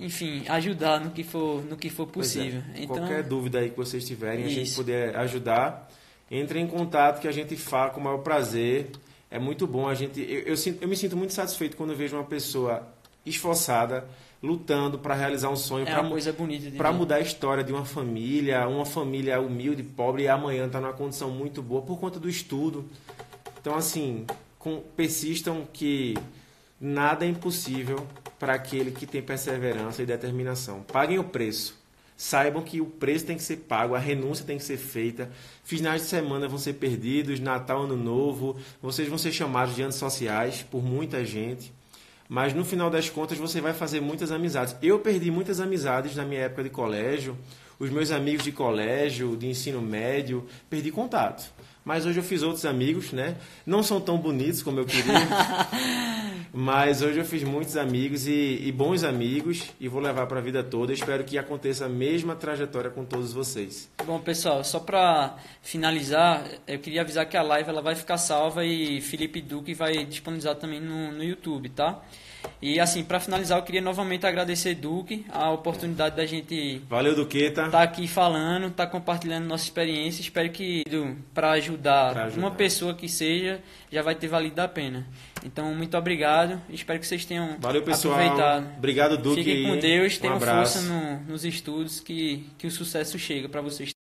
enfim, ajudar no que for, no que for possível. É. Então, Qualquer dúvida aí que vocês tiverem, isso. a gente puder ajudar, entre em contato que a gente fala com o maior prazer. É muito bom a gente. Eu, eu, sinto, eu me sinto muito satisfeito quando eu vejo uma pessoa esforçada, lutando para realizar um sonho, é para coisa bonita para mudar a história de uma família, uma família humilde, pobre e amanhã está numa condição muito boa por conta do estudo. Então assim, com, persistam que nada é impossível para aquele que tem perseverança e determinação. Paguem o preço. Saibam que o preço tem que ser pago, a renúncia tem que ser feita. Finais de semana vão ser perdidos, Natal, Ano Novo, vocês vão ser chamados de anos sociais por muita gente. Mas no final das contas você vai fazer muitas amizades. Eu perdi muitas amizades na minha época de colégio, os meus amigos de colégio, de ensino médio, perdi contato. Mas hoje eu fiz outros amigos, né? Não são tão bonitos como eu queria. mas hoje eu fiz muitos amigos e, e bons amigos e vou levar para a vida toda. espero que aconteça a mesma trajetória com todos vocês. Bom, pessoal, só para finalizar, eu queria avisar que a live ela vai ficar salva e Felipe Duque vai disponibilizar também no, no YouTube, tá? E assim, para finalizar, eu queria novamente agradecer Duque a oportunidade da gente Valeu, Duqueta. Tá aqui falando, tá compartilhando nossa experiência. Espero que para ajudar, ajudar, uma pessoa que seja, já vai ter valido a pena. Então, muito obrigado. Espero que vocês tenham Valeu, pessoal. aproveitado. Obrigado, Duque. Fiquem com Deus, tenham força no, nos estudos que, que o sucesso chega para vocês